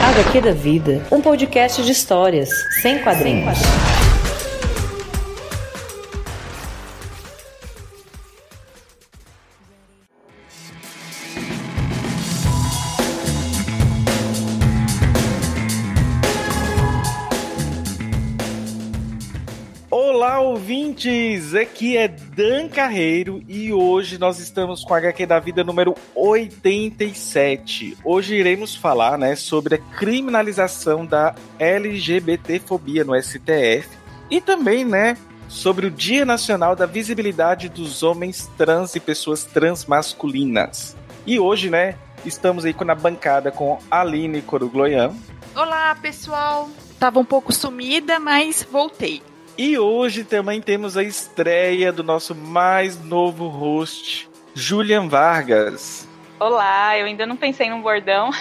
HQ da Vida, um podcast de histórias, sem quadrinhos. Olá, ouvintes! Aqui é Dan Carreiro e hoje nós estamos com a HQ da Vida número 87. Hoje iremos falar né, sobre a criminalização da LGBTfobia no STF e também né, sobre o Dia Nacional da Visibilidade dos Homens Trans e Pessoas Transmasculinas. E hoje, né, estamos aí na bancada com Aline Corugloian. Olá, pessoal! Tava um pouco sumida, mas voltei. E hoje também temos a estreia do nosso mais novo host, Julian Vargas. Olá, eu ainda não pensei num bordão.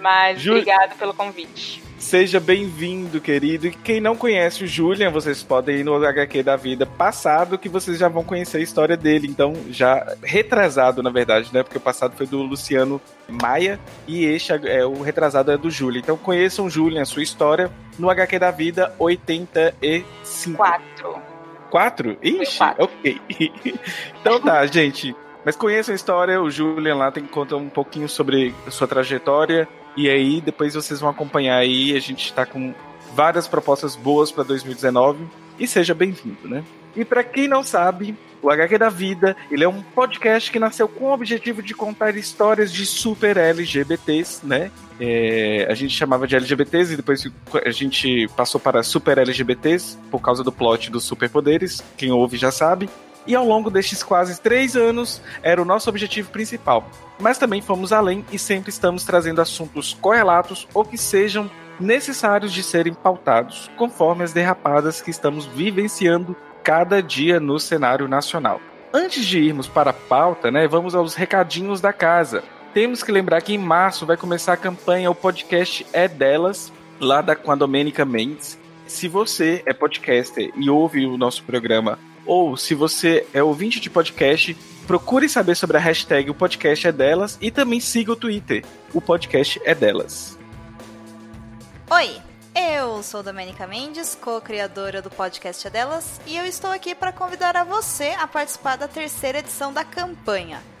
Mas Ju... obrigado pelo convite. Seja bem-vindo, querido. E quem não conhece o Julian, vocês podem ir no HQ da vida passado, que vocês já vão conhecer a história dele. Então, já retrasado, na verdade, né? Porque o passado foi do Luciano Maia e este é o retrasado é do Julian. Então, conheçam o Julian, a sua história, no HQ da vida 85. Quatro. Quatro? Ixi, quatro. ok. então tá, gente. Mas conheçam a história, o Julian lá tem que contar um pouquinho sobre a sua trajetória e aí depois vocês vão acompanhar aí, a gente está com várias propostas boas para 2019 e seja bem-vindo, né? E para quem não sabe, o HQ da Vida, ele é um podcast que nasceu com o objetivo de contar histórias de super LGBTs, né? É, a gente chamava de LGBTs e depois a gente passou para super LGBTs por causa do plot dos superpoderes. Quem ouve já sabe. E ao longo destes quase três anos, era o nosso objetivo principal. Mas também fomos além e sempre estamos trazendo assuntos correlatos ou que sejam necessários de serem pautados, conforme as derrapadas que estamos vivenciando cada dia no cenário nacional. Antes de irmos para a pauta, né, vamos aos recadinhos da casa. Temos que lembrar que em março vai começar a campanha O Podcast é Delas, lá da, com a Domênica Mendes. Se você é podcaster e ouve o nosso programa ou se você é ouvinte de podcast, procure saber sobre a hashtag O Podcast é Delas e também siga o Twitter. O Podcast é Delas. Oi, eu sou Domenica Mendes, co-criadora do podcast é Delas, e eu estou aqui para convidar a você a participar da terceira edição da campanha.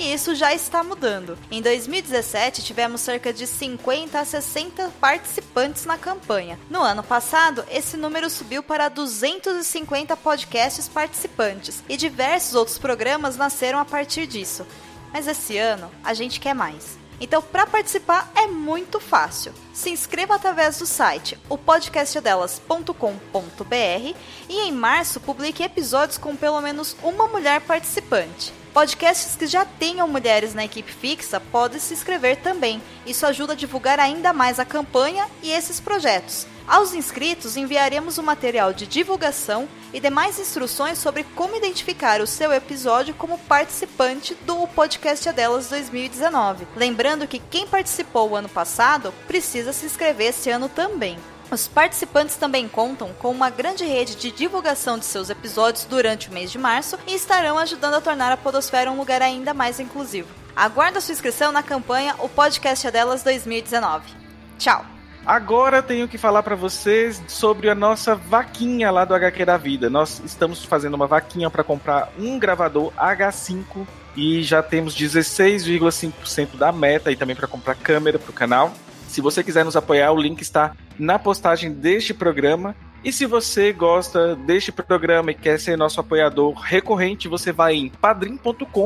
E isso já está mudando. Em 2017, tivemos cerca de 50 a 60 participantes na campanha. No ano passado, esse número subiu para 250 podcasts participantes, e diversos outros programas nasceram a partir disso. Mas esse ano, a gente quer mais. Então, para participar é muito fácil. Se inscreva através do site opodcastdelas.com.br e em março publique episódios com pelo menos uma mulher participante. Podcasts que já tenham mulheres na equipe fixa podem se inscrever também. Isso ajuda a divulgar ainda mais a campanha e esses projetos. Aos inscritos, enviaremos o um material de divulgação e demais instruções sobre como identificar o seu episódio como participante do Podcast é Delas 2019. Lembrando que quem participou o ano passado precisa se inscrever esse ano também. Os participantes também contam com uma grande rede de divulgação de seus episódios durante o mês de março e estarão ajudando a tornar a Podosfera um lugar ainda mais inclusivo. Aguarda sua inscrição na campanha O Podcast é Delas 2019. Tchau! Agora tenho que falar para vocês sobre a nossa vaquinha lá do HQ da Vida. Nós estamos fazendo uma vaquinha para comprar um gravador H5 e já temos 16,5% da meta e também para comprar câmera para o canal. Se você quiser nos apoiar, o link está na postagem deste programa. E se você gosta deste programa e quer ser nosso apoiador recorrente, você vai em padrim.com.br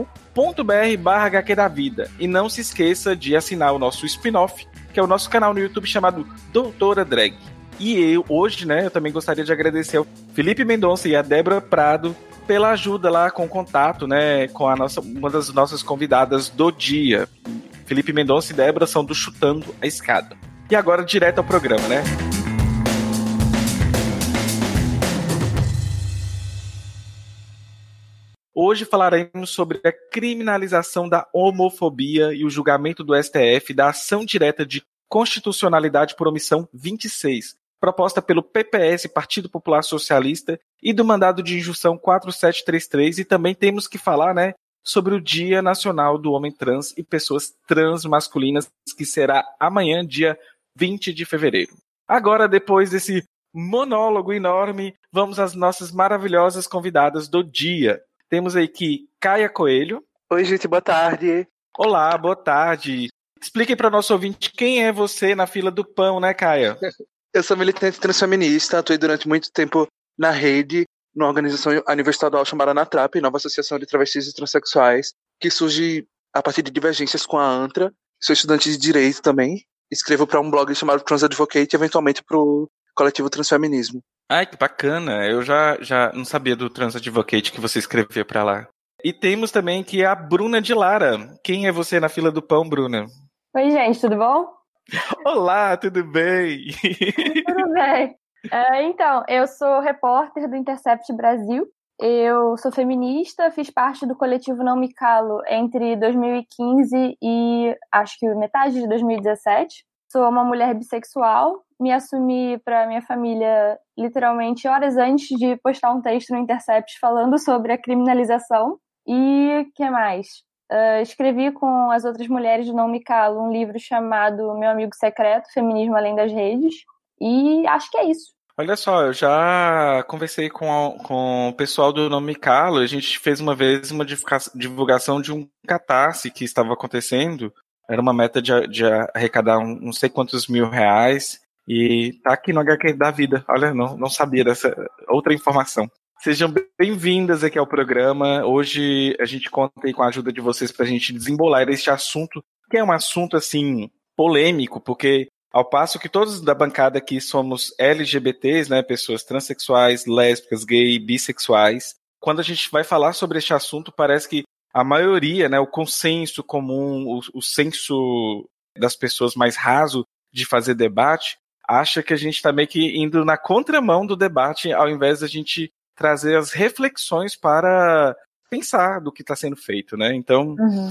barra HQ da Vida. E não se esqueça de assinar o nosso spin-off, que é o nosso canal no YouTube chamado Doutora Drag. E eu, hoje, né, eu também gostaria de agradecer ao Felipe Mendonça e a Débora Prado pela ajuda lá com o contato, né, com a nossa, uma das nossas convidadas do dia. Felipe Mendonça e Débora são do Chutando a Escada. E agora direto ao programa, né? Hoje falaremos sobre a criminalização da homofobia e o julgamento do STF da ação direta de constitucionalidade por omissão 26, proposta pelo PPS, Partido Popular Socialista, e do mandado de injunção 4733. E também temos que falar, né, sobre o Dia Nacional do Homem Trans e Pessoas Transmasculinas, que será amanhã, dia 20 de fevereiro. Agora, depois desse monólogo enorme, vamos às nossas maravilhosas convidadas do dia. Temos aí que Caia Coelho. Oi, gente, boa tarde. Olá, boa tarde. Explique para o nosso ouvinte quem é você na fila do pão, né, Caia? Eu sou militante transfeminista, atuei durante muito tempo na rede, numa organização a nível estadual chamada NATRAP, Nova Associação de Travestis e Transsexuais, que surge a partir de divergências com a ANTRA. Sou estudante de Direito também. Escrevo para um blog chamado Trans Advocate e eventualmente para o coletivo Transfeminismo. Ai, que bacana. Eu já, já não sabia do Trans Advocate que você escrevia para lá. E temos também que a Bruna de Lara. Quem é você na fila do pão, Bruna? Oi, gente, tudo bom? Olá, tudo bem? tudo bem. Uh, então, eu sou repórter do Intercept Brasil. Eu sou feminista, fiz parte do coletivo Não Me Calo entre 2015 e acho que metade de 2017. Sou uma mulher bissexual, me assumi para minha família literalmente horas antes de postar um texto no Intercept falando sobre a criminalização. E que mais? Uh, escrevi com as outras mulheres do Não Me Calo um livro chamado Meu Amigo Secreto, Feminismo Além das Redes. E acho que é isso. Olha só, eu já conversei com, a, com o pessoal do Nome Calo, a gente fez uma vez uma divulgação de um catarse que estava acontecendo, era uma meta de, de arrecadar um, não sei quantos mil reais, e tá aqui no HQ da vida. Olha, não, não sabia dessa outra informação. Sejam bem-vindas aqui ao programa. Hoje a gente conta aí com a ajuda de vocês para a gente desembolar este assunto, que é um assunto assim polêmico, porque ao passo que todos da bancada aqui somos LGBTs, né, pessoas transexuais, lésbicas, gay, bissexuais, quando a gente vai falar sobre este assunto, parece que a maioria, né, o consenso comum, o, o senso das pessoas mais raso de fazer debate, acha que a gente está meio que indo na contramão do debate, ao invés da gente trazer as reflexões para pensar do que está sendo feito, né? Então, uhum.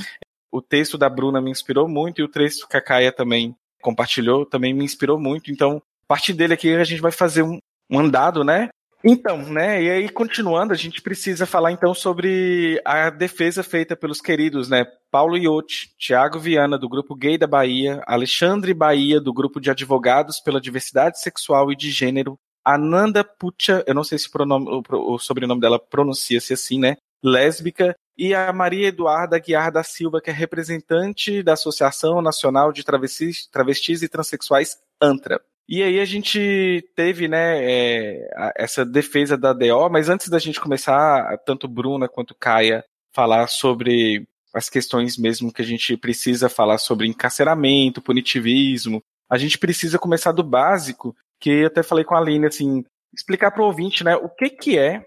o texto da Bruna me inspirou muito e o texto que a Caia também compartilhou também me inspirou muito. Então, a partir dele aqui a gente vai fazer um, um andado, né? Então, né, e aí continuando, a gente precisa falar então sobre a defesa feita pelos queridos, né, Paulo Iotti, Tiago Viana, do Grupo Gay da Bahia, Alexandre Bahia, do Grupo de Advogados pela Diversidade Sexual e de Gênero, Ananda Pucha, eu não sei se o, pronome, o, sobrenome dela pronuncia-se assim, né, lésbica, e a Maria Eduarda Guiar da Silva, que é representante da Associação Nacional de Travestis, Travestis e Transsexuais, ANTRA. E aí a gente teve, né, é, essa defesa da DO, mas antes da gente começar, tanto Bruna quanto Caia falar sobre as questões mesmo que a gente precisa falar sobre encarceramento, punitivismo, a gente precisa começar do básico, que eu até falei com a Aline, assim, explicar para o ouvinte, né, o que que é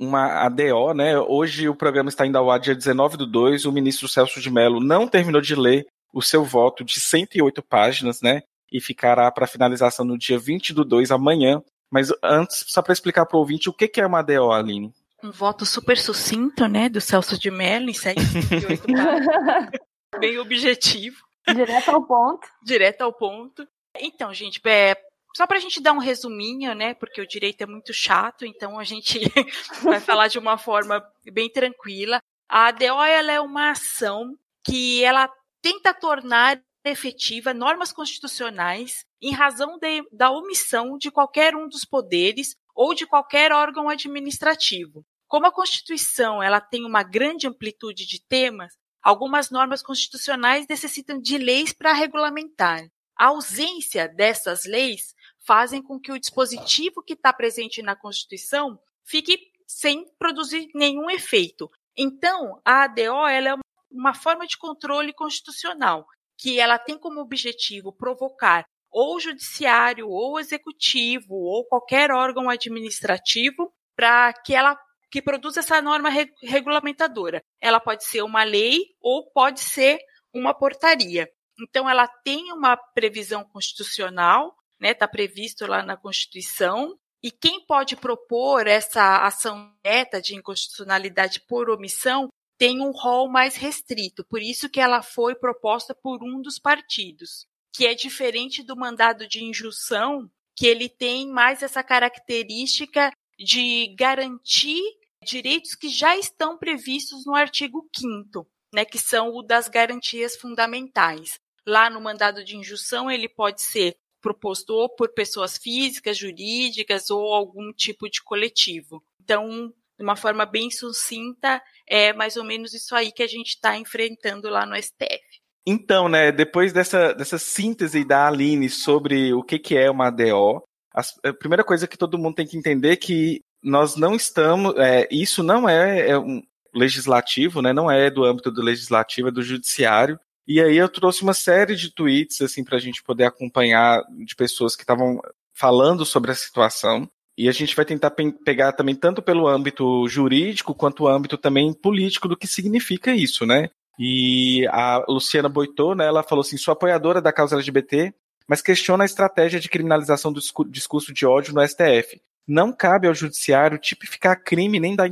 uma ADO, né, hoje o programa está indo ao ar dia 19 do 2, o ministro Celso de Mello não terminou de ler o seu voto de 108 páginas, né, e ficará para finalização no dia 20 do 2, amanhã. Mas antes, só para explicar para o ouvinte o que, que é uma ADO, Aline. Um voto super sucinto, né, do Celso de Mello, em 708 Bem objetivo. Direto ao ponto. Direto ao ponto. Então, gente, é, só para a gente dar um resuminho, né, porque o direito é muito chato, então a gente vai falar de uma forma bem tranquila. A ADO ela é uma ação que ela tenta tornar efetiva normas constitucionais em razão de, da omissão de qualquer um dos poderes ou de qualquer órgão administrativo. Como a Constituição ela tem uma grande amplitude de temas, algumas normas constitucionais necessitam de leis para regulamentar. A ausência dessas leis fazem com que o dispositivo que está presente na Constituição fique sem produzir nenhum efeito. Então, a ADO é uma forma de controle constitucional que ela tem como objetivo provocar ou o judiciário, ou o executivo, ou qualquer órgão administrativo para que ela que produza essa norma re regulamentadora. Ela pode ser uma lei ou pode ser uma portaria. Então, ela tem uma previsão constitucional, né? Está previsto lá na Constituição. E quem pode propor essa ação direta de inconstitucionalidade por omissão tem um rol mais restrito. Por isso que ela foi proposta por um dos partidos, que é diferente do mandado de injunção, que ele tem mais essa característica de garantir direitos que já estão previstos no artigo 5 né, que são o das garantias fundamentais. Lá no mandado de injunção, ele pode ser proposto ou por pessoas físicas, jurídicas ou algum tipo de coletivo. Então, de uma forma bem sucinta, é mais ou menos isso aí que a gente está enfrentando lá no STF. Então, né, depois dessa, dessa síntese da Aline sobre o que, que é uma ADO, a primeira coisa que todo mundo tem que entender é que nós não estamos, é, isso não é, é um legislativo, né, não é do âmbito do legislativo, é do judiciário, e aí eu trouxe uma série de tweets assim para a gente poder acompanhar de pessoas que estavam falando sobre a situação. E a gente vai tentar pe pegar também tanto pelo âmbito jurídico quanto o âmbito também político do que significa isso, né? E a Luciana Boitô, né, ela falou assim, sou apoiadora da causa LGBT, mas questiona a estratégia de criminalização do discurso de ódio no STF. Não cabe ao judiciário tipificar crime nem dar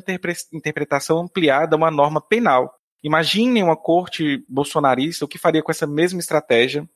interpretação ampliada a uma norma penal. Imaginem uma corte bolsonarista o que faria com essa mesma estratégia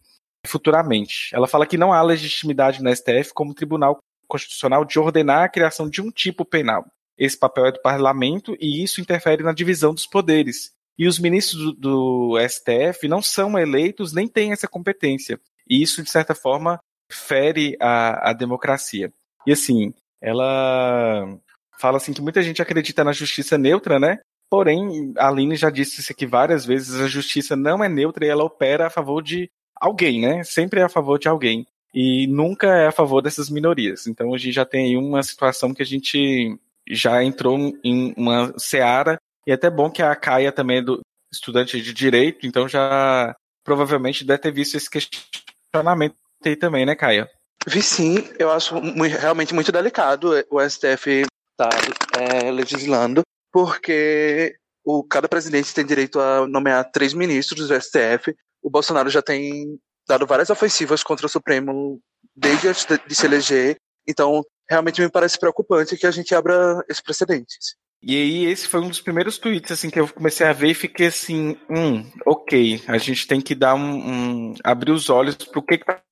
futuramente. Ela fala que não há legitimidade no STF como Tribunal Constitucional de ordenar a criação de um tipo penal. Esse papel é do parlamento e isso interfere na divisão dos poderes. E os ministros do, do STF não são eleitos nem têm essa competência. E isso, de certa forma, fere a, a democracia. E assim, ela fala assim que muita gente acredita na justiça neutra, né? Porém, a Aline já disse isso aqui várias vezes, a justiça não é neutra e ela opera a favor de alguém, né? Sempre é a favor de alguém. E nunca é a favor dessas minorias. Então a gente já tem aí uma situação que a gente já entrou em uma seara, e é até bom que a Caia também é do estudante de direito, então já provavelmente deve ter visto esse questionamento aí também, né, Caia? Vi sim, eu acho realmente muito delicado o STF estar tá, é, legislando, porque o, cada presidente tem direito a nomear três ministros do STF. O Bolsonaro já tem dado várias ofensivas contra o Supremo desde antes de, se eleger. Então, realmente me parece preocupante que a gente abra esse precedente. E aí, esse foi um dos primeiros tweets assim, que eu comecei a ver e fiquei assim, hum, ok, a gente tem que dar um, um abrir os olhos para o que está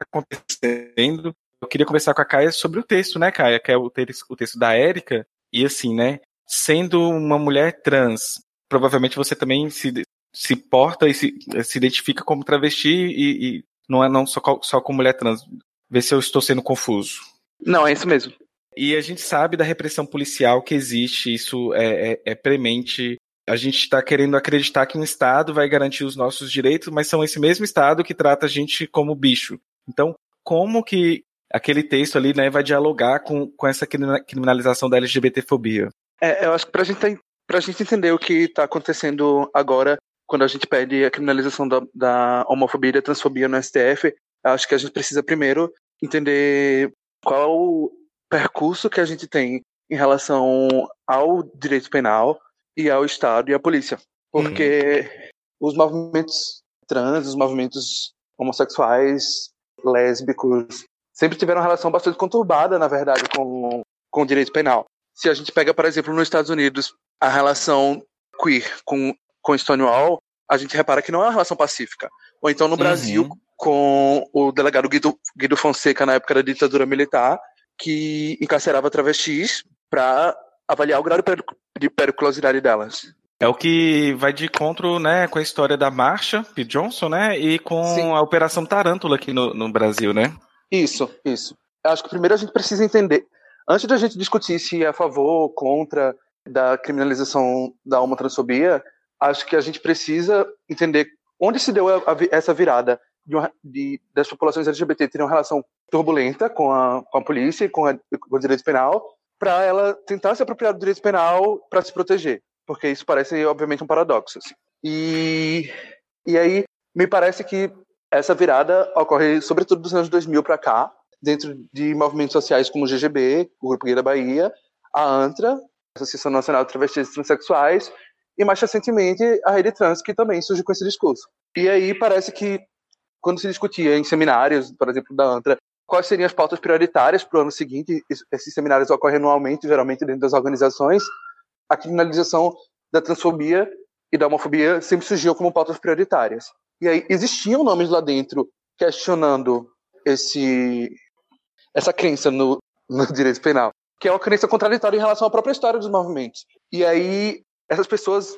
acontecendo. Eu queria conversar com a Caia sobre o texto, né, Caia? Que é o o texto da Érica. E assim, né? Sendo uma mulher trans, provavelmente você também se, se porta e se, se identifica como travesti e, e não é não só, só como mulher trans. Vê se eu estou sendo confuso. Não, é isso mesmo. E a gente sabe da repressão policial que existe, isso é, é, é premente. A gente está querendo acreditar que um Estado vai garantir os nossos direitos, mas são esse mesmo Estado que trata a gente como bicho. Então, como que aquele texto ali né, vai dialogar com, com essa criminalização da LGBTfobia? É, eu acho que para gente, a gente entender o que está acontecendo agora, quando a gente pede a criminalização da, da homofobia e da transfobia no STF, acho que a gente precisa primeiro entender qual o percurso que a gente tem em relação ao direito penal e ao Estado e à polícia. Porque uhum. os movimentos trans, os movimentos homossexuais, lésbicos, sempre tiveram uma relação bastante conturbada, na verdade, com, com o direito penal. Se a gente pega, por exemplo, nos Estados Unidos, a relação queer com, com Stonewall, a gente repara que não é uma relação pacífica. Ou então no uhum. Brasil, com o delegado Guido, Guido Fonseca, na época da ditadura militar, que encarcerava travestis para avaliar o grau de periculosidade delas. É o que vai de encontro né, com a história da Marcha P. Johnson, né? E com Sim. a Operação Tarântula aqui no, no Brasil, né? Isso, isso. Acho que primeiro a gente precisa entender, antes da gente discutir se é a favor ou contra da criminalização da homotransfobia, acho que a gente precisa entender onde se deu a, a, essa virada de, uma, de das populações LGBT terem uma relação turbulenta com a, com a polícia e com, com o direito penal, para ela tentar se apropriar do direito penal para se proteger, porque isso parece obviamente um paradoxo. Assim. E e aí me parece que essa virada ocorre sobretudo dos anos 2000 para cá, dentro de movimentos sociais como o GGB, o Grupo Gay da Bahia, a ANTRA, Associação Nacional de Travestis e Transsexuais, e mais recentemente a Rede Trans, que também surge com esse discurso. E aí parece que, quando se discutia em seminários, por exemplo, da ANTRA, quais seriam as pautas prioritárias para o ano seguinte, esses seminários ocorrem anualmente, geralmente dentro das organizações, a criminalização da transfobia e da homofobia sempre surgiu como pautas prioritárias. E aí existiam nomes lá dentro questionando esse essa crença no, no direito penal, que é uma crença contraditória em relação à própria história dos movimentos. E aí essas pessoas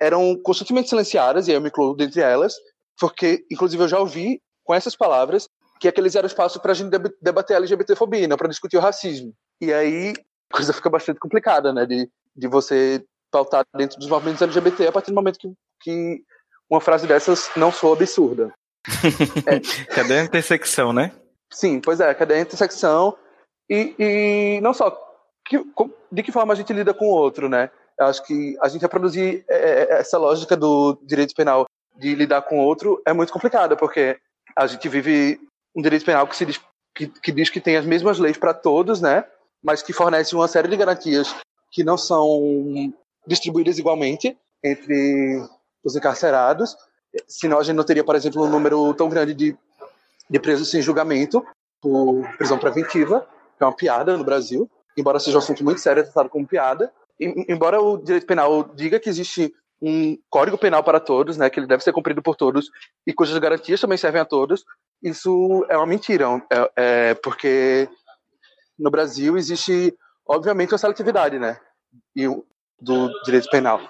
eram constantemente silenciadas, e eu me incluo dentre elas, porque, inclusive, eu já ouvi com essas palavras que aqueles eram espaço para a gente debater a LGBTfobia, não para discutir o racismo. E aí a coisa fica bastante complicada, né, de, de você pautar dentro dos movimentos LGBT a partir do momento que, que uma frase dessas não soa absurda. é. Cadê a intersecção, né? Sim, pois é, cadê a intersecção? E, e não só, que, de que forma a gente lida com o outro, né? Acho que a gente reproduzir é, é, é, essa lógica do direito penal de lidar com o outro é muito complicada, porque a gente vive um direito penal que, se diz, que, que diz que tem as mesmas leis para todos, né? Mas que fornece uma série de garantias que não são distribuídas igualmente entre os encarcerados. Senão a gente não teria, por exemplo, um número tão grande de, de presos sem julgamento por prisão preventiva, que é uma piada no Brasil, embora seja um assunto muito sério, tratado como piada. Embora o direito penal diga que existe um código penal para todos, né, que ele deve ser cumprido por todos e cujas garantias também servem a todos, isso é uma mentira, é, é porque no Brasil existe, obviamente, uma seletividade, né, e, do direito penal.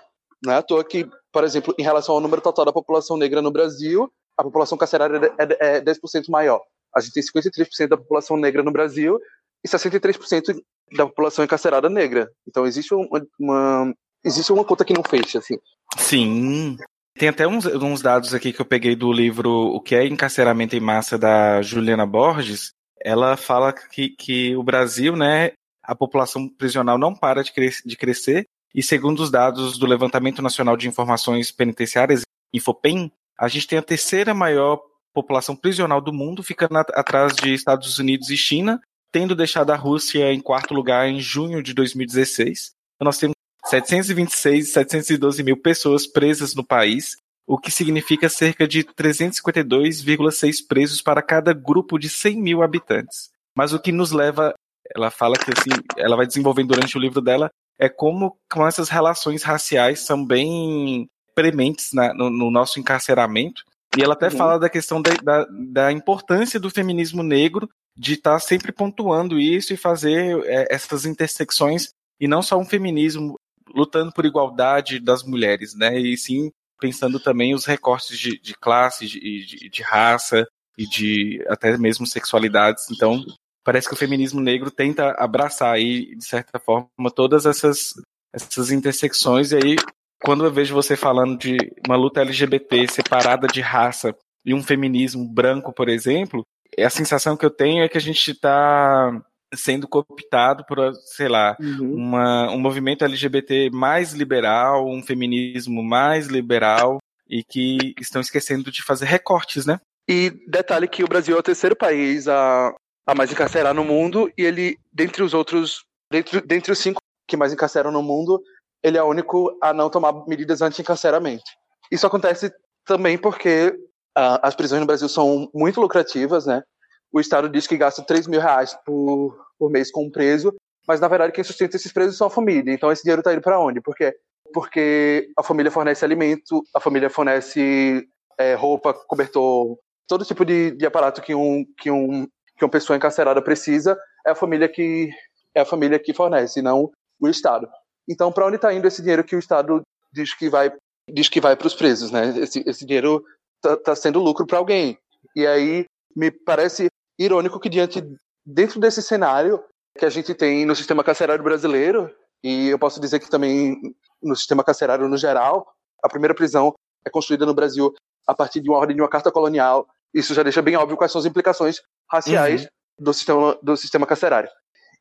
Não é à toa que, por exemplo, em relação ao número total da população negra no Brasil, a população carcerária é, é 10% maior. A gente tem 53% da população negra no Brasil e 63% da população encarcerada negra. Então existe uma, uma, existe uma conta que não fecha, assim. Sim. Tem até uns, uns dados aqui que eu peguei do livro O que é encarceramento em massa da Juliana Borges. Ela fala que, que o Brasil, né, a população prisional não para de, cres de crescer e segundo os dados do Levantamento Nacional de Informações Penitenciárias, Infopem, a gente tem a terceira maior população prisional do mundo, ficando atrás de Estados Unidos e China, tendo deixado a Rússia em quarto lugar em junho de 2016. Então, nós temos 726 712 mil pessoas presas no país, o que significa cerca de 352,6 presos para cada grupo de 100 mil habitantes. Mas o que nos leva, ela fala que assim, ela vai desenvolvendo durante o livro dela, é como, como essas relações raciais são bem prementes na, no, no, nosso encarceramento. E ela até uhum. fala da questão da, da, da, importância do feminismo negro, de estar tá sempre pontuando isso e fazer é, essas intersecções, e não só um feminismo lutando por igualdade das mulheres, né? E sim pensando também os recortes de, de classe, de, de, de raça e de até mesmo sexualidades. Então, parece que o feminismo negro tenta abraçar aí, de certa forma, todas essas, essas intersecções. E aí, quando eu vejo você falando de uma luta LGBT separada de raça e um feminismo branco, por exemplo, a sensação que eu tenho é que a gente está sendo cooptado por, sei lá, uhum. uma, um movimento LGBT mais liberal, um feminismo mais liberal e que estão esquecendo de fazer recortes, né? E detalhe que o Brasil é o terceiro país a a mais encarcerar no mundo, e ele, dentre os outros, dentre, dentre os cinco que mais encarceram no mundo, ele é o único a não tomar medidas anti-encarceramento. Isso acontece também porque as prisões no Brasil são muito lucrativas, né? O Estado diz que gasta 3 mil reais por, por mês com um preso, mas na verdade quem sustenta esses presos são a família. Então esse dinheiro está indo para onde? Porque porque a família fornece alimento, a família fornece é, roupa, cobertor, todo tipo de, de aparato que um, que um que uma pessoa encarcerada precisa é a família que é a família que fornece, não o Estado. Então, para onde está indo esse dinheiro que o Estado diz que vai diz que vai para os presos, né? Esse, esse dinheiro está tá sendo lucro para alguém. E aí me parece irônico que diante dentro desse cenário que a gente tem no sistema carcerário brasileiro e eu posso dizer que também no sistema carcerário no geral, a primeira prisão é construída no Brasil a partir de uma ordem de uma carta colonial Isso já deixa bem óbvio quais são as implicações raciais uhum. do, sistema, do sistema carcerário.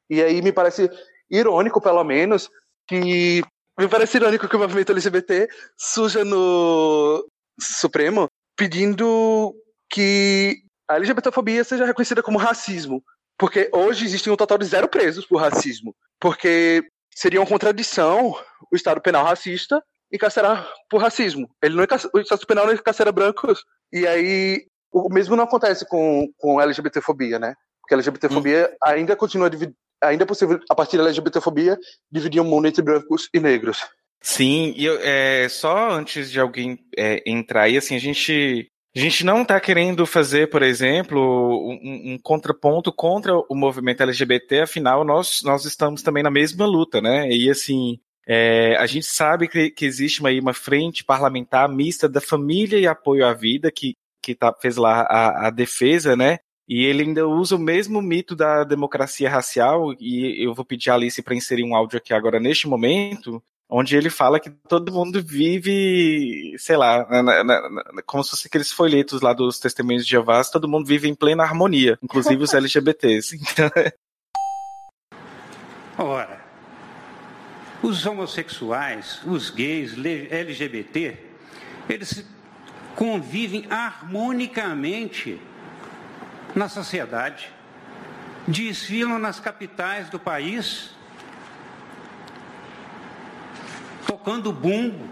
E aí me parece irônico, pelo menos, que me parece irônico que o movimento LGBT surja no Supremo pedindo que a LGBTfobia seja reconhecida como racismo. Porque hoje existem um total de zero presos por racismo. Porque seria uma contradição o Estado penal racista encarcerar por racismo. Ele não o Estado penal não encarcera brancos. E aí, o mesmo não acontece com, com LGBTfobia, né? Porque a LGBTfobia hum. ainda continua ainda é possível, a partir da LGBTfobia, dividir o mundo entre brancos e negros. Sim, e eu, é, só antes de alguém é, entrar aí, assim, a gente, a gente não está querendo fazer, por exemplo, um, um, contraponto contra o movimento LGBT, afinal, nós, nós estamos também na mesma luta, né? E assim, é, a gente sabe que, que existe uma, uma frente parlamentar mista da família e apoio à vida, que, que tá, fez lá a, a defesa, né? E ele ainda usa o mesmo mito da democracia racial, e eu vou pedir a Alice para inserir um áudio aqui agora neste momento, onde ele fala que todo mundo vive, sei lá, na, na, na, como se fosse aqueles folhetos lá dos testemunhos de Jeová, todo mundo vive em plena harmonia, inclusive os LGBTs. Ora, os homossexuais, os gays, LGBT, eles convivem harmonicamente na sociedade, desfilam nas capitais do país, tocando bumbo,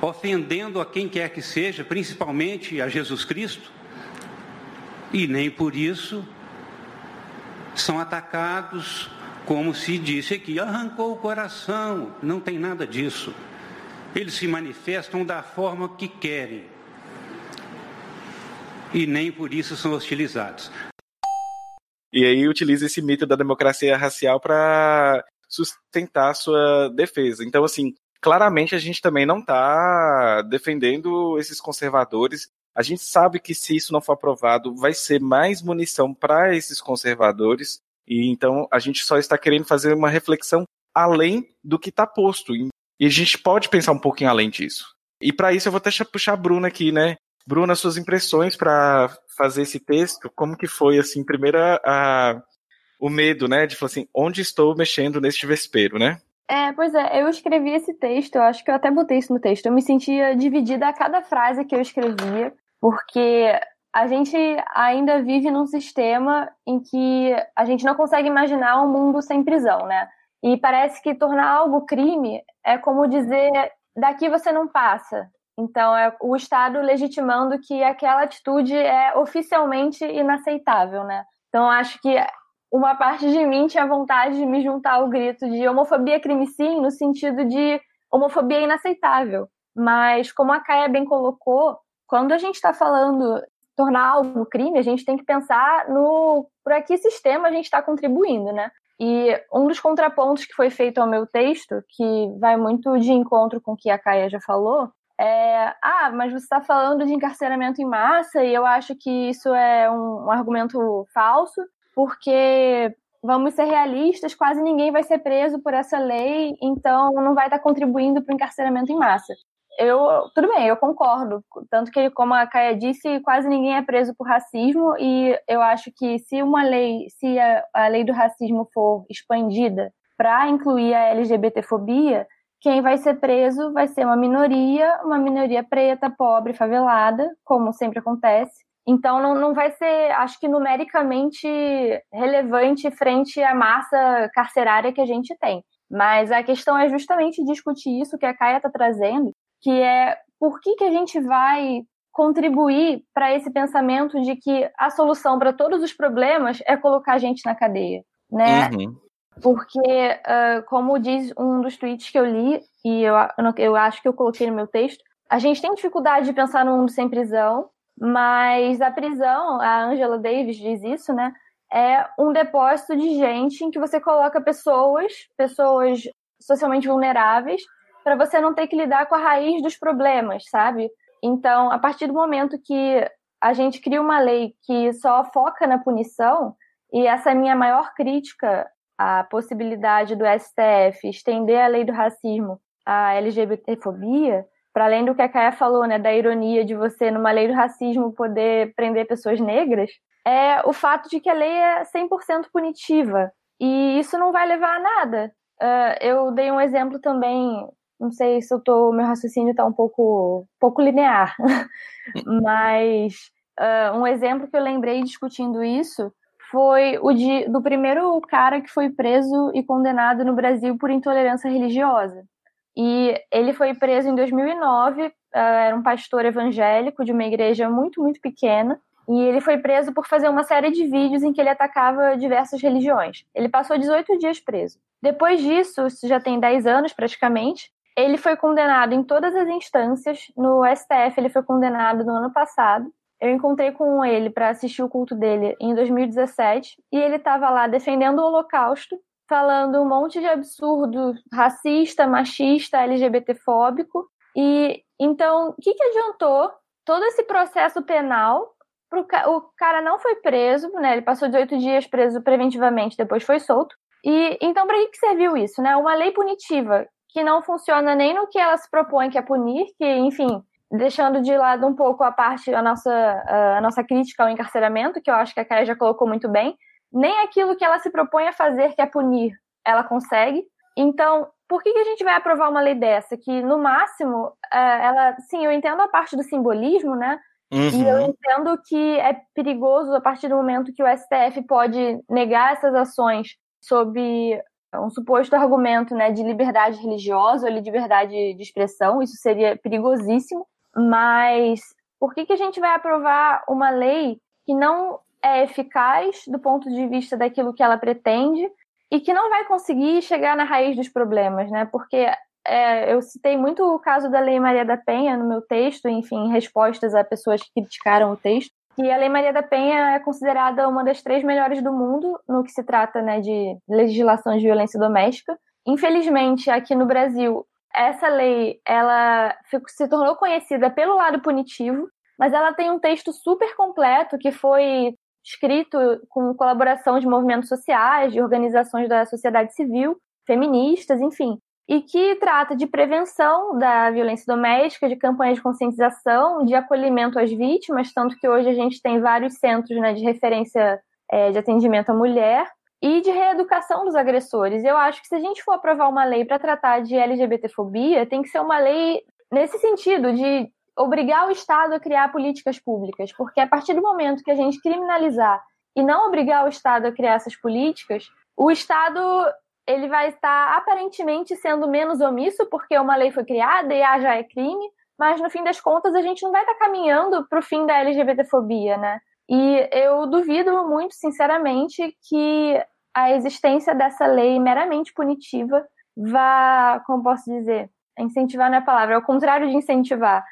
ofendendo a quem quer que seja, principalmente a Jesus Cristo, e nem por isso são atacados, como se disse aqui, arrancou o coração. Não tem nada disso. Eles se manifestam da forma que querem e nem por isso são hostilizados. E aí utiliza esse mito da democracia racial para sustentar sua defesa. Então, assim, claramente a gente também não está defendendo esses conservadores. A gente sabe que se isso não for aprovado, vai ser mais munição para esses conservadores. E então a gente só está querendo fazer uma reflexão além do que está posto. E a gente pode pensar um pouquinho além disso. E para isso eu vou até puxar a Bruna aqui, né? Bruna, suas impressões para fazer esse texto, como que foi, assim, primeiro a, o medo, né, de falar assim, onde estou mexendo neste vespeiro, né? É, pois é, eu escrevi esse texto, eu acho que eu até botei isso no texto, eu me sentia dividida a cada frase que eu escrevia, porque a gente ainda vive num sistema em que a gente não consegue imaginar um mundo sem prisão, né? E parece que tornar algo crime é como dizer daqui você não passa, então, é o Estado legitimando que aquela atitude é oficialmente inaceitável, né? Então, acho que uma parte de mim tinha vontade de me juntar ao grito de homofobia crime sim, no sentido de homofobia inaceitável. Mas, como a Caia bem colocou, quando a gente está falando tornar algo crime, a gente tem que pensar no para que sistema a gente está contribuindo, né? E um dos contrapontos que foi feito ao meu texto, que vai muito de encontro com o que a Caia já falou, é, ah, mas você está falando de encarceramento em massa e eu acho que isso é um, um, argumento falso, porque vamos ser realistas, quase ninguém vai ser preso por essa lei, então não vai estar contribuindo para o encarceramento em massa. Eu, tudo bem, eu concordo. Tanto que, como a Caia disse, quase ninguém é preso por racismo, e eu acho que se uma lei, se a, a lei do racismo for expandida para incluir a LGBTfobia, quem vai ser preso vai ser uma minoria, uma minoria preta, pobre, favelada, como sempre acontece. Então não, não vai ser, acho que numericamente relevante frente à massa carcerária que a gente tem. Mas a questão é justamente discutir isso que a Caia está trazendo, que é por que, que a gente vai contribuir para esse pensamento de que a solução para todos os problemas é colocar a gente na cadeia, né? Uhum. Porque, uh, como diz um dos tweets que eu li, e eu, eu acho que eu coloquei no meu texto, a gente tem dificuldade de pensar no mundo sem prisão, mas a prisão, a Angela Davis diz isso, né? É um depósito de gente em que você coloca pessoas, pessoas socialmente vulneráveis, para você não ter que lidar com a raiz dos problemas, sabe? Então, a partir do momento que a gente cria uma lei que só foca na punição, e essa é a minha maior crítica a possibilidade do STF estender a lei do racismo à LGBTfobia, para além do que a Kaya falou, né, da ironia de você, numa lei do racismo, poder prender pessoas negras, é o fato de que a lei é 100% punitiva. E isso não vai levar a nada. Uh, eu dei um exemplo também, não sei se eu tô, meu raciocínio está um pouco, pouco linear, mas uh, um exemplo que eu lembrei discutindo isso foi o de, do primeiro cara que foi preso e condenado no Brasil por intolerância religiosa. E ele foi preso em 2009, uh, era um pastor evangélico de uma igreja muito, muito pequena, e ele foi preso por fazer uma série de vídeos em que ele atacava diversas religiões. Ele passou 18 dias preso. Depois disso, isso já tem 10 anos praticamente, ele foi condenado em todas as instâncias. No STF, ele foi condenado no ano passado. Eu encontrei com ele para assistir o culto dele em 2017 e ele estava lá defendendo o Holocausto, falando um monte de absurdo racista, machista, LGBTfóbico. E então, o que, que adiantou todo esse processo penal? Pro, o cara não foi preso, né? Ele passou 18 dias preso preventivamente, depois foi solto. E então, para que, que serviu isso, né? Uma lei punitiva que não funciona nem no que ela se propõe, que é punir, que, enfim, deixando de lado um pouco a parte, a nossa, a nossa crítica ao encarceramento, que eu acho que a Caia já colocou muito bem, nem aquilo que ela se propõe a fazer, que é punir, ela consegue. Então, por que, que a gente vai aprovar uma lei dessa? Que, no máximo, é, ela. Sim, eu entendo a parte do simbolismo, né? Uhum. E eu entendo que é perigoso a partir do momento que o STF pode negar essas ações sob um suposto argumento né, de liberdade religiosa ou de liberdade de expressão. Isso seria perigosíssimo. Mas por que, que a gente vai aprovar uma lei que não é eficaz do ponto de vista daquilo que ela pretende e que não vai conseguir chegar na raiz dos problemas, né? Porque é, eu citei muito o caso da Lei Maria da Penha no meu texto, enfim, respostas a pessoas que criticaram o texto. E a Lei Maria da Penha é considerada uma das três melhores do mundo no que se trata né, de legislação de violência doméstica. Infelizmente, aqui no Brasil, essa lei ela se tornou conhecida pelo lado punitivo, mas ela tem um texto super completo que foi escrito com colaboração de movimentos sociais, de organizações da sociedade civil, feministas, enfim, e que trata de prevenção da violência doméstica, de campanhas de conscientização, de acolhimento às vítimas, tanto que hoje a gente tem vários centros né, de referência é, de atendimento à mulher, e de reeducação dos agressores. Eu acho que se a gente for aprovar uma lei para tratar de LGBTfobia, tem que ser uma lei nesse sentido, de obrigar o Estado a criar políticas públicas, porque a partir do momento que a gente criminalizar e não obrigar o Estado a criar essas políticas, o Estado ele vai estar aparentemente sendo menos omisso porque uma lei foi criada e já é crime, mas no fim das contas a gente não vai estar caminhando para o fim da LGBTfobia, né? E eu duvido muito, sinceramente, que a existência dessa lei meramente punitiva vá, como posso dizer, incentivar não é a palavra, é o contrário de incentivar,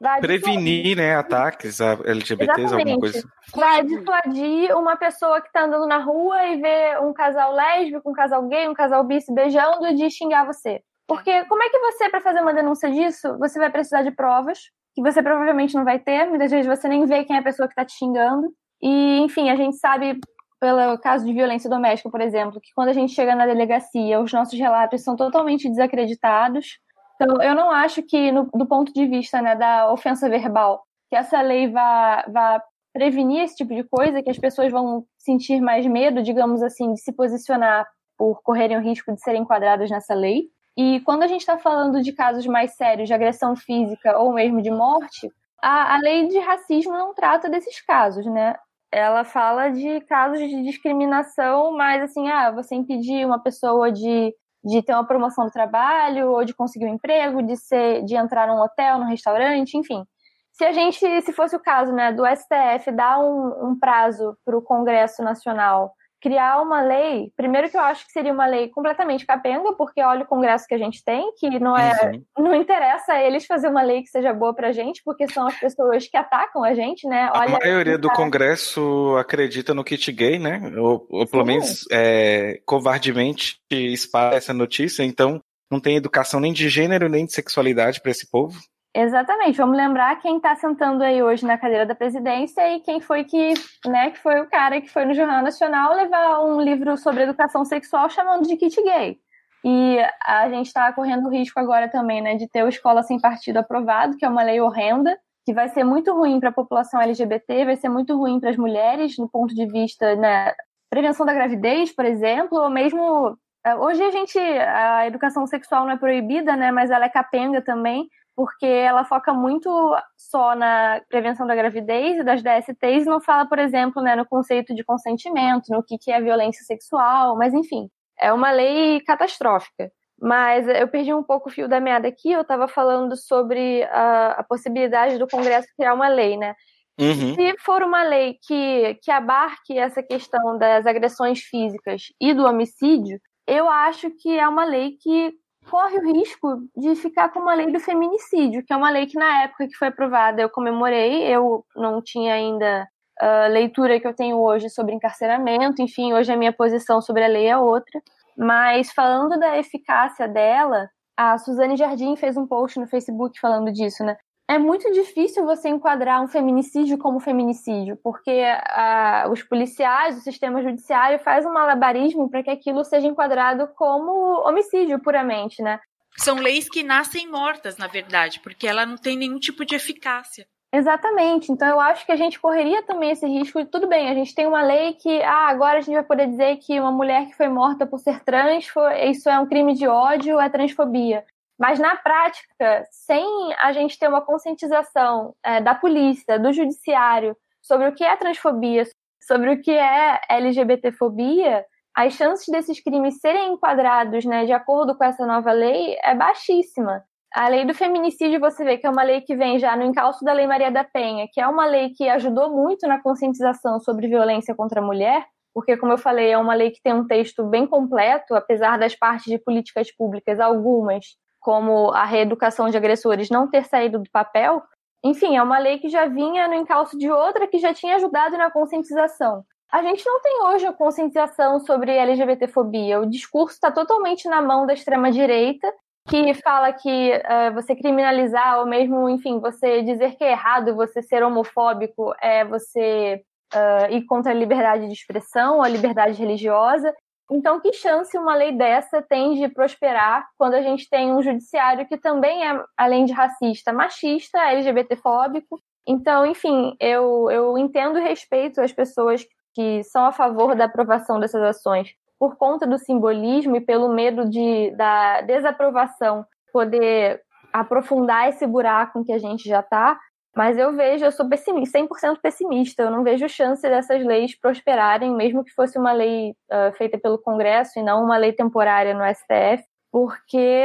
Vai Prevenir, né, ataques a LGBTs, Exatamente. alguma coisa. Vai dissuadir uma pessoa que tá andando na rua e vê um casal lésbico, um casal gay, um casal bi se beijando de xingar você. Porque como é que você, para fazer uma denúncia disso, você vai precisar de provas, que você provavelmente não vai ter, muitas vezes você nem vê quem é a pessoa que tá te xingando. E, enfim, a gente sabe, pelo caso de violência doméstica, por exemplo, que quando a gente chega na delegacia, os nossos relatos são totalmente desacreditados então, eu não acho que, no, do ponto de vista né, da ofensa verbal, que essa lei vá, vá prevenir esse tipo de coisa, que as pessoas vão sentir mais medo, digamos assim, de se posicionar por correrem o risco de serem enquadradas nessa lei. E quando a gente está falando de casos mais sérios de agressão física ou mesmo de morte, a, a lei de racismo não trata desses casos, né? Ela fala de casos de discriminação, mas assim, ah, você impedir uma pessoa de de ter uma promoção do trabalho, ou de conseguir um emprego, de ser, de entrar num hotel, num restaurante, enfim. Se a gente, se fosse o caso, né, do STF dar um, um prazo para o Congresso Nacional criar uma lei, primeiro que eu acho que seria uma lei completamente capenga, porque olha o Congresso que a gente tem, que não é, não interessa a eles fazer uma lei que seja boa pra gente, porque são as pessoas que atacam a gente, né? Olha, a maioria do Congresso acredita no kit gay, né? Ou, ou pelo Sim. menos é, covardemente espalha essa notícia, então não tem educação nem de gênero nem de sexualidade para esse povo. Exatamente. Vamos lembrar quem está sentando aí hoje na cadeira da presidência e quem foi que, né, que foi o cara que foi no Jornal Nacional levar um livro sobre educação sexual chamando de kit gay. E a gente está correndo risco agora também, né, de ter o Escola Sem Partido aprovado, que é uma lei horrenda, que vai ser muito ruim para a população LGBT, vai ser muito ruim para as mulheres, no ponto de vista né, prevenção da gravidez, por exemplo, ou mesmo hoje a gente a educação sexual não é proibida, né, mas ela é capenga também, porque ela foca muito só na prevenção da gravidez e das DSTs e não fala, por exemplo, né, no conceito de consentimento, no que, que é violência sexual, mas enfim, é uma lei catastrófica. Mas eu perdi um pouco o fio da meada aqui, eu estava falando sobre a, a, possibilidade do Congresso criar uma lei, né? Uhum. Se for uma lei que, que abarque essa questão das agressões físicas e do homicídio, eu acho que é uma lei que corre o risco de ficar com uma lei do feminicídio, que é uma lei que na época que foi aprovada eu comemorei, eu não tinha ainda a leitura que eu tenho hoje sobre encarceramento, enfim, hoje a minha posição sobre a lei é outra. Mas falando da eficácia dela, a Suzane Jardim fez um post no Facebook falando disso, né? É muito difícil você enquadrar um feminicídio como feminicídio, porque uh, os policiais, o sistema judiciário faz um malabarismo para que aquilo seja enquadrado como homicídio puramente, né? São leis que nascem mortas, na verdade, porque ela não tem nenhum tipo de eficácia. Exatamente. Então eu acho que a gente correria também esse risco. E tudo bem, a gente tem uma lei que, ah, agora a gente vai poder dizer que uma mulher que foi morta por ser trans, isso é um crime de ódio, é transfobia. Mas na prática, sem a gente ter uma conscientização é, da polícia, do judiciário, sobre o que é transfobia, sobre o que é LGBTfobia, as chances desses crimes serem enquadrados né, de acordo com essa nova lei é baixíssima. A lei do feminicídio, você vê que é uma lei que vem já no encalço da Lei Maria da Penha, que é uma lei que ajudou muito na conscientização sobre violência contra a mulher, porque, como eu falei, é uma lei que tem um texto bem completo, apesar das partes de políticas públicas, algumas como a reeducação de agressores não ter saído do papel, enfim, é uma lei que já vinha no encalço de outra que já tinha ajudado na conscientização. A gente não tem hoje a conscientização sobre LGBTfobia. O discurso está totalmente na mão da extrema-direita, que fala que uh, você criminalizar, ou mesmo, enfim, você dizer que é errado você ser homofóbico é você uh, ir contra a liberdade de expressão, a liberdade religiosa. Então, que chance uma lei dessa tem de prosperar quando a gente tem um judiciário que também é, além de racista, machista, LGBTfóbico? Então, enfim, eu, eu entendo e respeito as pessoas que são a favor da aprovação dessas ações por conta do simbolismo e pelo medo de, da desaprovação poder aprofundar esse buraco em que a gente já está, mas eu vejo, eu sou pessimista, 100% pessimista. Eu não vejo chance dessas leis prosperarem, mesmo que fosse uma lei uh, feita pelo Congresso e não uma lei temporária no STF, porque,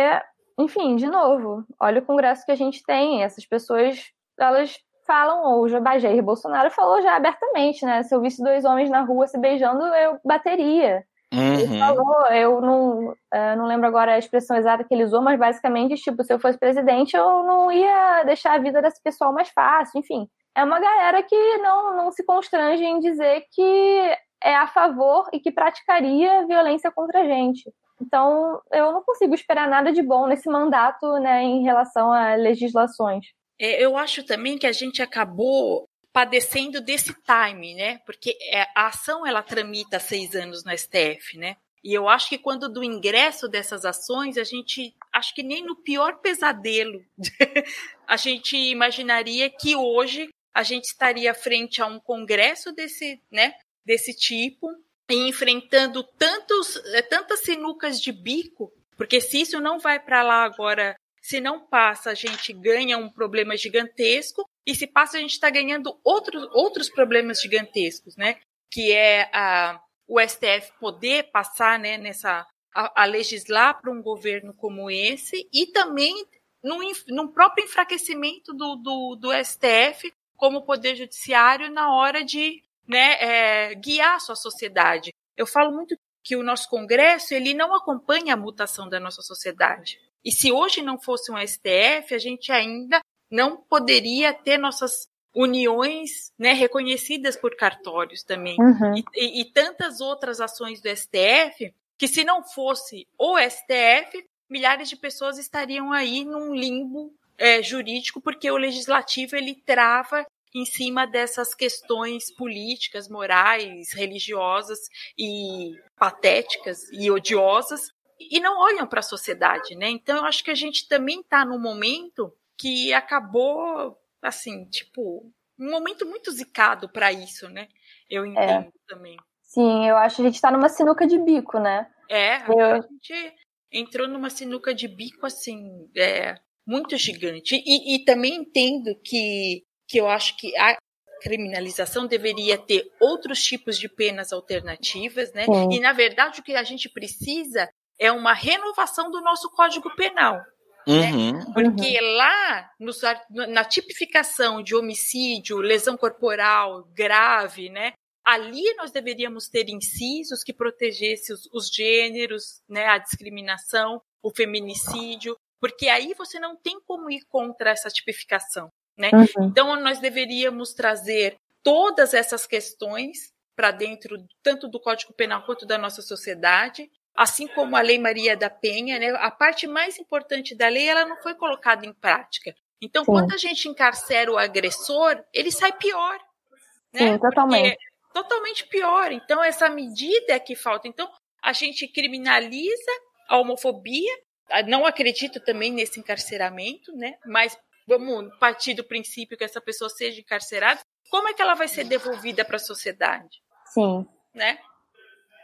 enfim, de novo, olha o Congresso que a gente tem. Essas pessoas, elas falam, ou Jair Bolsonaro falou já abertamente, né? Se eu visse dois homens na rua se beijando, eu bateria. Uhum. Ele falou, eu não, uh, não lembro agora a expressão exata que ele usou, mas basicamente, tipo, se eu fosse presidente, eu não ia deixar a vida desse pessoal mais fácil, enfim. É uma galera que não, não se constrange em dizer que é a favor e que praticaria violência contra a gente. Então, eu não consigo esperar nada de bom nesse mandato, né, em relação a legislações. É, eu acho também que a gente acabou padecendo desse time, né? Porque é, a ação ela tramita seis anos no STF, né? E eu acho que quando do ingresso dessas ações, a gente, acho que nem no pior pesadelo, a gente imaginaria que hoje a gente estaria frente a um congresso desse, né, desse tipo, e enfrentando tantos, é, tantas sinucas de bico, porque se isso não vai para lá agora, se não passa, a gente ganha um problema gigantesco, e se passa, a gente está ganhando outros, outros problemas gigantescos, né? Que é a, o STF poder passar né, nessa. a, a legislar para um governo como esse e também num próprio enfraquecimento do, do, do STF como poder judiciário na hora de né, é, guiar a sua sociedade. Eu falo muito que o nosso Congresso ele não acompanha a mutação da nossa sociedade. E se hoje não fosse um STF, a gente ainda não poderia ter nossas uniões né, reconhecidas por cartórios também. Uhum. E, e, e, tantas outras ações do STF, que se não fosse o STF, milhares de pessoas estariam aí num limbo é, jurídico, porque o legislativo ele trava em cima dessas questões políticas, morais, religiosas e patéticas e odiosas e não olham para a sociedade, né? Então eu acho que a gente também está num momento que acabou assim, tipo, um momento muito zicado para isso, né? Eu entendo é. também. Sim, eu acho que a gente está numa sinuca de bico, né? É, eu... a gente entrou numa sinuca de bico assim, é, muito gigante. E, e também entendo que, que eu acho que a criminalização deveria ter outros tipos de penas alternativas, né? Sim. E na verdade o que a gente precisa é uma renovação do nosso Código Penal. Né? Uhum. Porque uhum. lá, no, na tipificação de homicídio, lesão corporal grave, né? Ali nós deveríamos ter incisos que protegessem os, os gêneros, né? A discriminação, o feminicídio, porque aí você não tem como ir contra essa tipificação, né? Uhum. Então nós deveríamos trazer todas essas questões para dentro tanto do Código Penal quanto da nossa sociedade assim como a Lei Maria da Penha, né, a parte mais importante da lei ela não foi colocada em prática. Então, Sim. quando a gente encarcera o agressor, ele sai pior. Né? Sim, totalmente. Totalmente pior. Então, essa medida é que falta. Então, a gente criminaliza a homofobia. Ah, não acredito também nesse encarceramento, né? Mas vamos partir do princípio que essa pessoa seja encarcerada. Como é que ela vai ser devolvida para a sociedade? Sim. Né?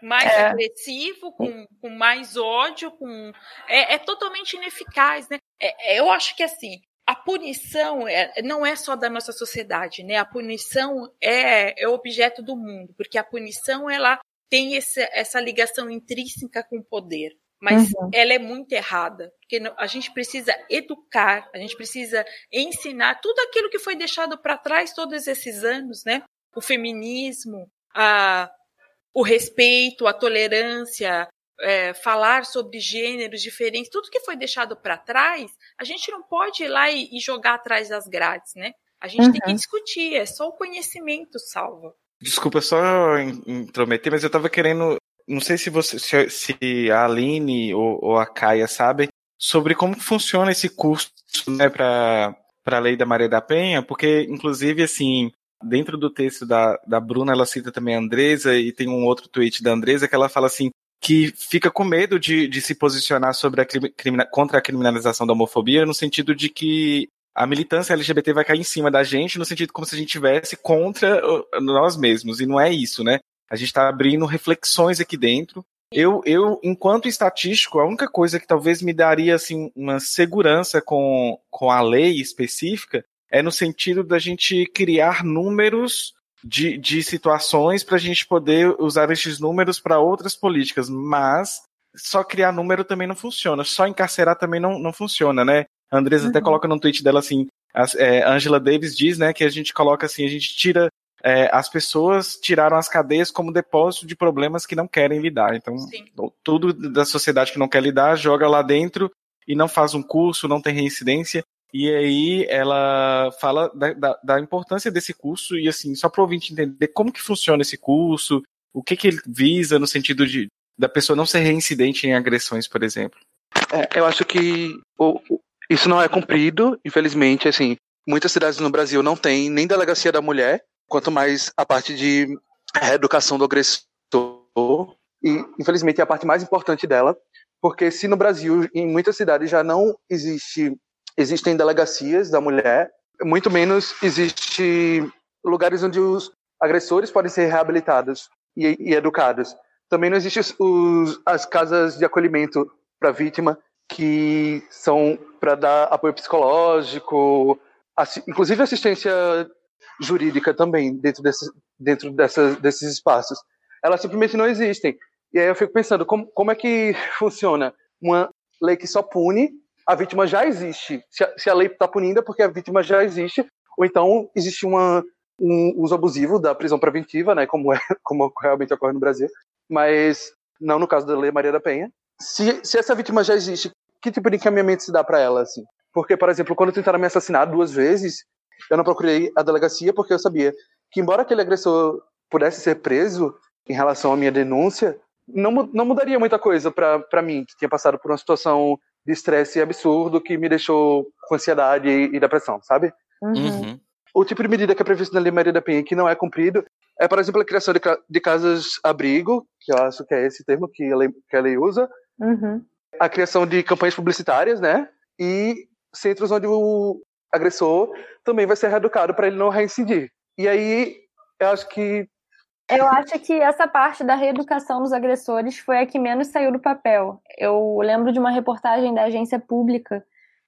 Mais é. agressivo, com, com mais ódio, com é, é totalmente ineficaz, né? É, é, eu acho que assim a punição é, não é só da nossa sociedade, né? A punição é, é objeto do mundo, porque a punição ela tem esse, essa ligação intrínseca com o poder, mas uhum. ela é muito errada, porque a gente precisa educar, a gente precisa ensinar tudo aquilo que foi deixado para trás todos esses anos, né? O feminismo, a, o respeito, a tolerância, é, falar sobre gêneros diferentes, tudo que foi deixado para trás, a gente não pode ir lá e, e, jogar atrás das grades, né? A gente uhum. tem que uhum. discutir, é só o conhecimento salva. Desculpa só intrometer, mas eu estava querendo, não sei se você, se, se a Aline ou, ou, a Caia sabem sobre como funciona esse curso, né, para para a lei da Maria da Penha, porque inclusive assim, Dentro do texto da, da Bruna, ela cita também a Andresa, e tem um outro tweet da Andresa que ela fala assim: que fica com medo de, de se posicionar sobre a crimina, contra a criminalização da homofobia, no sentido de que a militância LGBT vai cair em cima da gente, no sentido como se a gente tivesse contra nós mesmos, e não é isso, né? A gente está abrindo reflexões aqui dentro. Eu, eu, enquanto estatístico, a única coisa que talvez me daria assim, uma segurança com, com a lei específica é no sentido da gente criar números de, de situações para a gente poder usar esses números para outras políticas, mas só criar número também não funciona, só encarcerar também não, não funciona, né? A Andresa uhum. até coloca no tweet dela assim, a é, Angela Davis diz, né, que a gente coloca assim, a gente tira é, as pessoas tiraram as cadeias como depósito de problemas que não querem lidar. Então, Sim. tudo da sociedade que não quer lidar, joga lá dentro e não faz um curso, não tem reincidência. E aí ela fala da, da, da importância desse curso e assim, só para o ouvinte entender como que funciona esse curso, o que, que ele visa no sentido de da pessoa não ser reincidente em agressões, por exemplo. É, eu acho que o, isso não é cumprido, infelizmente, assim, muitas cidades no Brasil não tem nem delegacia da mulher, quanto mais a parte de reeducação do agressor, e infelizmente é a parte mais importante dela, porque se no Brasil, em muitas cidades já não existe existem delegacias da mulher, muito menos existe lugares onde os agressores podem ser reabilitados e, e educados. Também não existem as casas de acolhimento para vítima que são para dar apoio psicológico, assi, inclusive assistência jurídica também dentro, dentro dessas, desses espaços. Elas simplesmente não existem. E aí eu fico pensando, como, como é que funciona uma lei que só pune a vítima já existe. Se a, se a lei está punindo é porque a vítima já existe, ou então existe uma, um uso abusivo da prisão preventiva, né, como, é, como realmente ocorre no Brasil, mas não no caso da Lei Maria da Penha. Se, se essa vítima já existe, que tipo de encaminhamento se dá para ela, assim? Porque, por exemplo, quando tentaram me assassinar duas vezes, eu não procurei a delegacia porque eu sabia que, embora aquele agressor pudesse ser preso em relação à minha denúncia, não, não mudaria muita coisa para mim, que tinha passado por uma situação de estresse absurdo que me deixou com ansiedade e, depressão, sabe? Uhum. uhum. O tipo de medida que é previsto na Lei Maria da Penha que não é cumprido é, por exemplo, a criação de, de casas-abrigo, que eu acho que é esse termo que a, lei, que a lei usa, Uhum. A criação de campanhas publicitárias, né? E centros onde o agressor também vai ser reeducado para ele não reincidir. E aí, eu acho que eu acho que essa parte da reeducação dos agressores foi a que menos saiu do papel. Eu lembro de uma reportagem da agência pública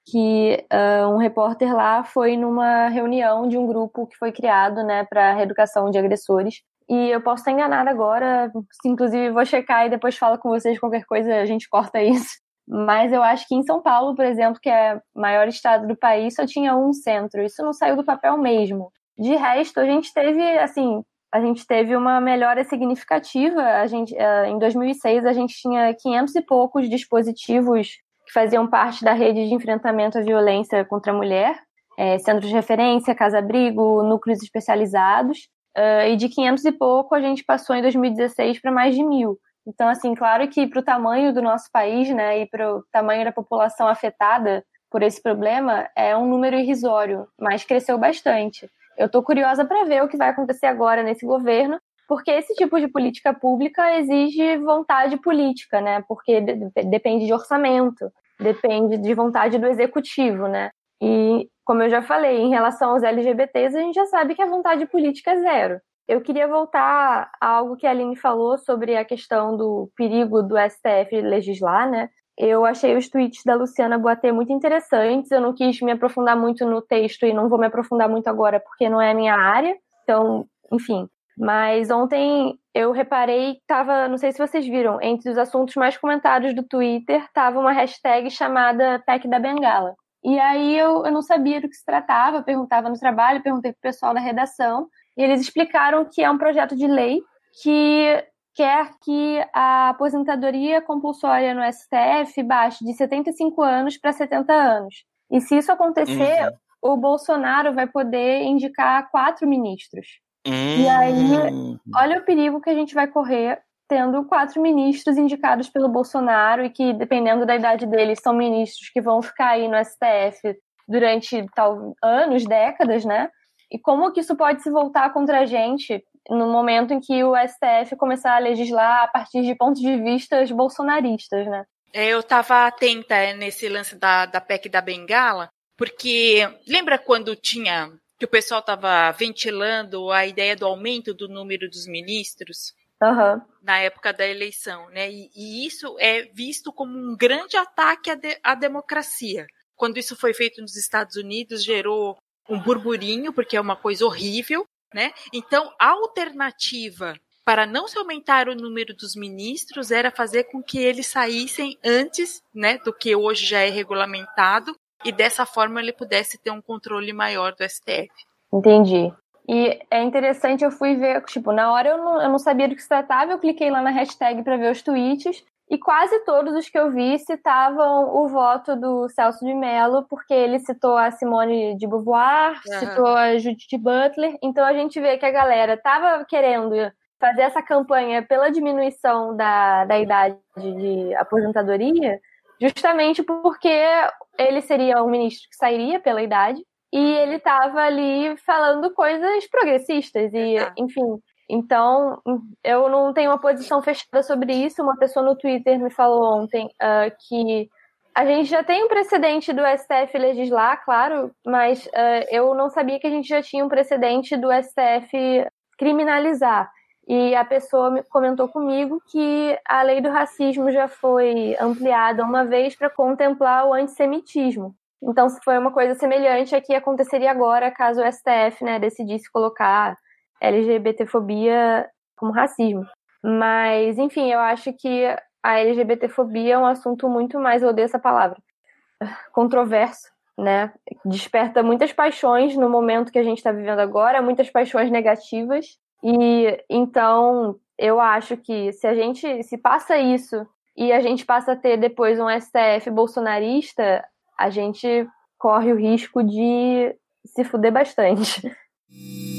que uh, um repórter lá foi numa reunião de um grupo que foi criado né, para reeducação de agressores. E eu posso estar enganada agora, inclusive vou checar e depois falo com vocês qualquer coisa, a gente corta isso. Mas eu acho que em São Paulo, por exemplo, que é o maior estado do país, só tinha um centro. Isso não saiu do papel mesmo. De resto, a gente teve, assim, a gente teve uma melhora significativa. A gente, uh, em 2006, a gente tinha 500 e poucos dispositivos que faziam parte da rede de enfrentamento à violência contra a mulher, é, centros de referência, casa-abrigo, núcleos especializados. Uh, e de 500 e pouco, a gente passou em 2016 para mais de mil. Então, assim, claro que para o tamanho do nosso país, né, e para o tamanho da população afetada por esse problema, é um número irrisório, mas cresceu bastante. Eu estou curiosa para ver o que vai acontecer agora nesse governo, porque esse tipo de política pública exige vontade política, né? Porque depende de orçamento, depende de vontade do executivo, né? E, como eu já falei, em relação aos LGBTs, a gente já sabe que a vontade política é zero. Eu queria voltar a algo que a Aline falou sobre a questão do perigo do STF legislar, né? Eu achei os tweets da Luciana Boatê muito interessantes. Eu não quis me aprofundar muito no texto e não vou me aprofundar muito agora porque não é a minha área. Então, enfim. Mas ontem eu reparei que tava, não sei se vocês viram, entre os assuntos mais comentados do Twitter, tava uma hashtag chamada PEC da Bengala. E aí eu, eu não sabia do que se tratava, perguntava no trabalho, perguntei pro pessoal da redação, e eles explicaram que é um projeto de lei que quer que a aposentadoria compulsória no STF baixe de 75 anos para 70 anos. E se isso acontecer, uhum. o Bolsonaro vai poder indicar quatro ministros. Uhum. E aí, hum. olha o perigo que a gente vai correr tendo quatro ministros indicados pelo Bolsonaro e que, dependendo da idade deles, são ministros que vão ficar aí no STF durante tal, anos, décadas, né? E como que isso pode se voltar contra a gente no momento em que o STF começar a legislar a partir de pontos de vista bolsonaristas, né? Eu estava atenta é, nesse lance da, da PEC da Bengala, porque lembra quando tinha que o pessoal estava ventilando a ideia do aumento do número dos ministros? Uhum. na época da eleição, né? E, e, isso é visto como um grande ataque à, de, à democracia. Quando isso foi feito nos Estados Unidos, gerou um burburinho, porque é uma coisa horrível, né? Então, a alternativa para não se aumentar o número dos ministros era fazer com que eles saíssem antes, né, do que hoje já é regulamentado, e dessa forma ele pudesse ter um controle maior do STF. Entendi. E é interessante, eu fui ver, tipo, na hora eu não, eu não sabia do que se tratava, eu cliquei lá na hashtag para ver os tweets, e quase todos os que eu vi citavam o voto do Celso de Mello, porque ele citou a Simone de Beauvoir, uhum. citou a Judith Butler. Então a gente vê que a galera estava querendo fazer essa campanha pela diminuição da, da idade de aposentadoria, justamente porque ele seria um ministro que sairia pela idade e ele estava ali falando coisas progressistas e, enfim, então, eu não tenho uma posição fechada sobre isso. Uma pessoa no Twitter me falou ontem uh, que a gente já tem um precedente do STF legislar, claro, mas uh, eu não sabia que a gente já tinha um precedente do STF criminalizar. E a pessoa comentou comigo que a lei do racismo já foi ampliada uma vez para contemplar o antissemitismo. Então, se foi uma coisa semelhante a que aconteceria agora caso o STF né, decidisse colocar LGBTfobia como racismo. Mas, enfim, eu acho que a LGBTfobia é um assunto muito mais, eu odeio essa palavra, controverso, né? Desperta muitas paixões no momento que a gente está vivendo agora, muitas paixões negativas. E então eu acho que se a gente se passa isso e a gente passa a ter depois um STF bolsonarista, a gente corre o risco de se fuder bastante.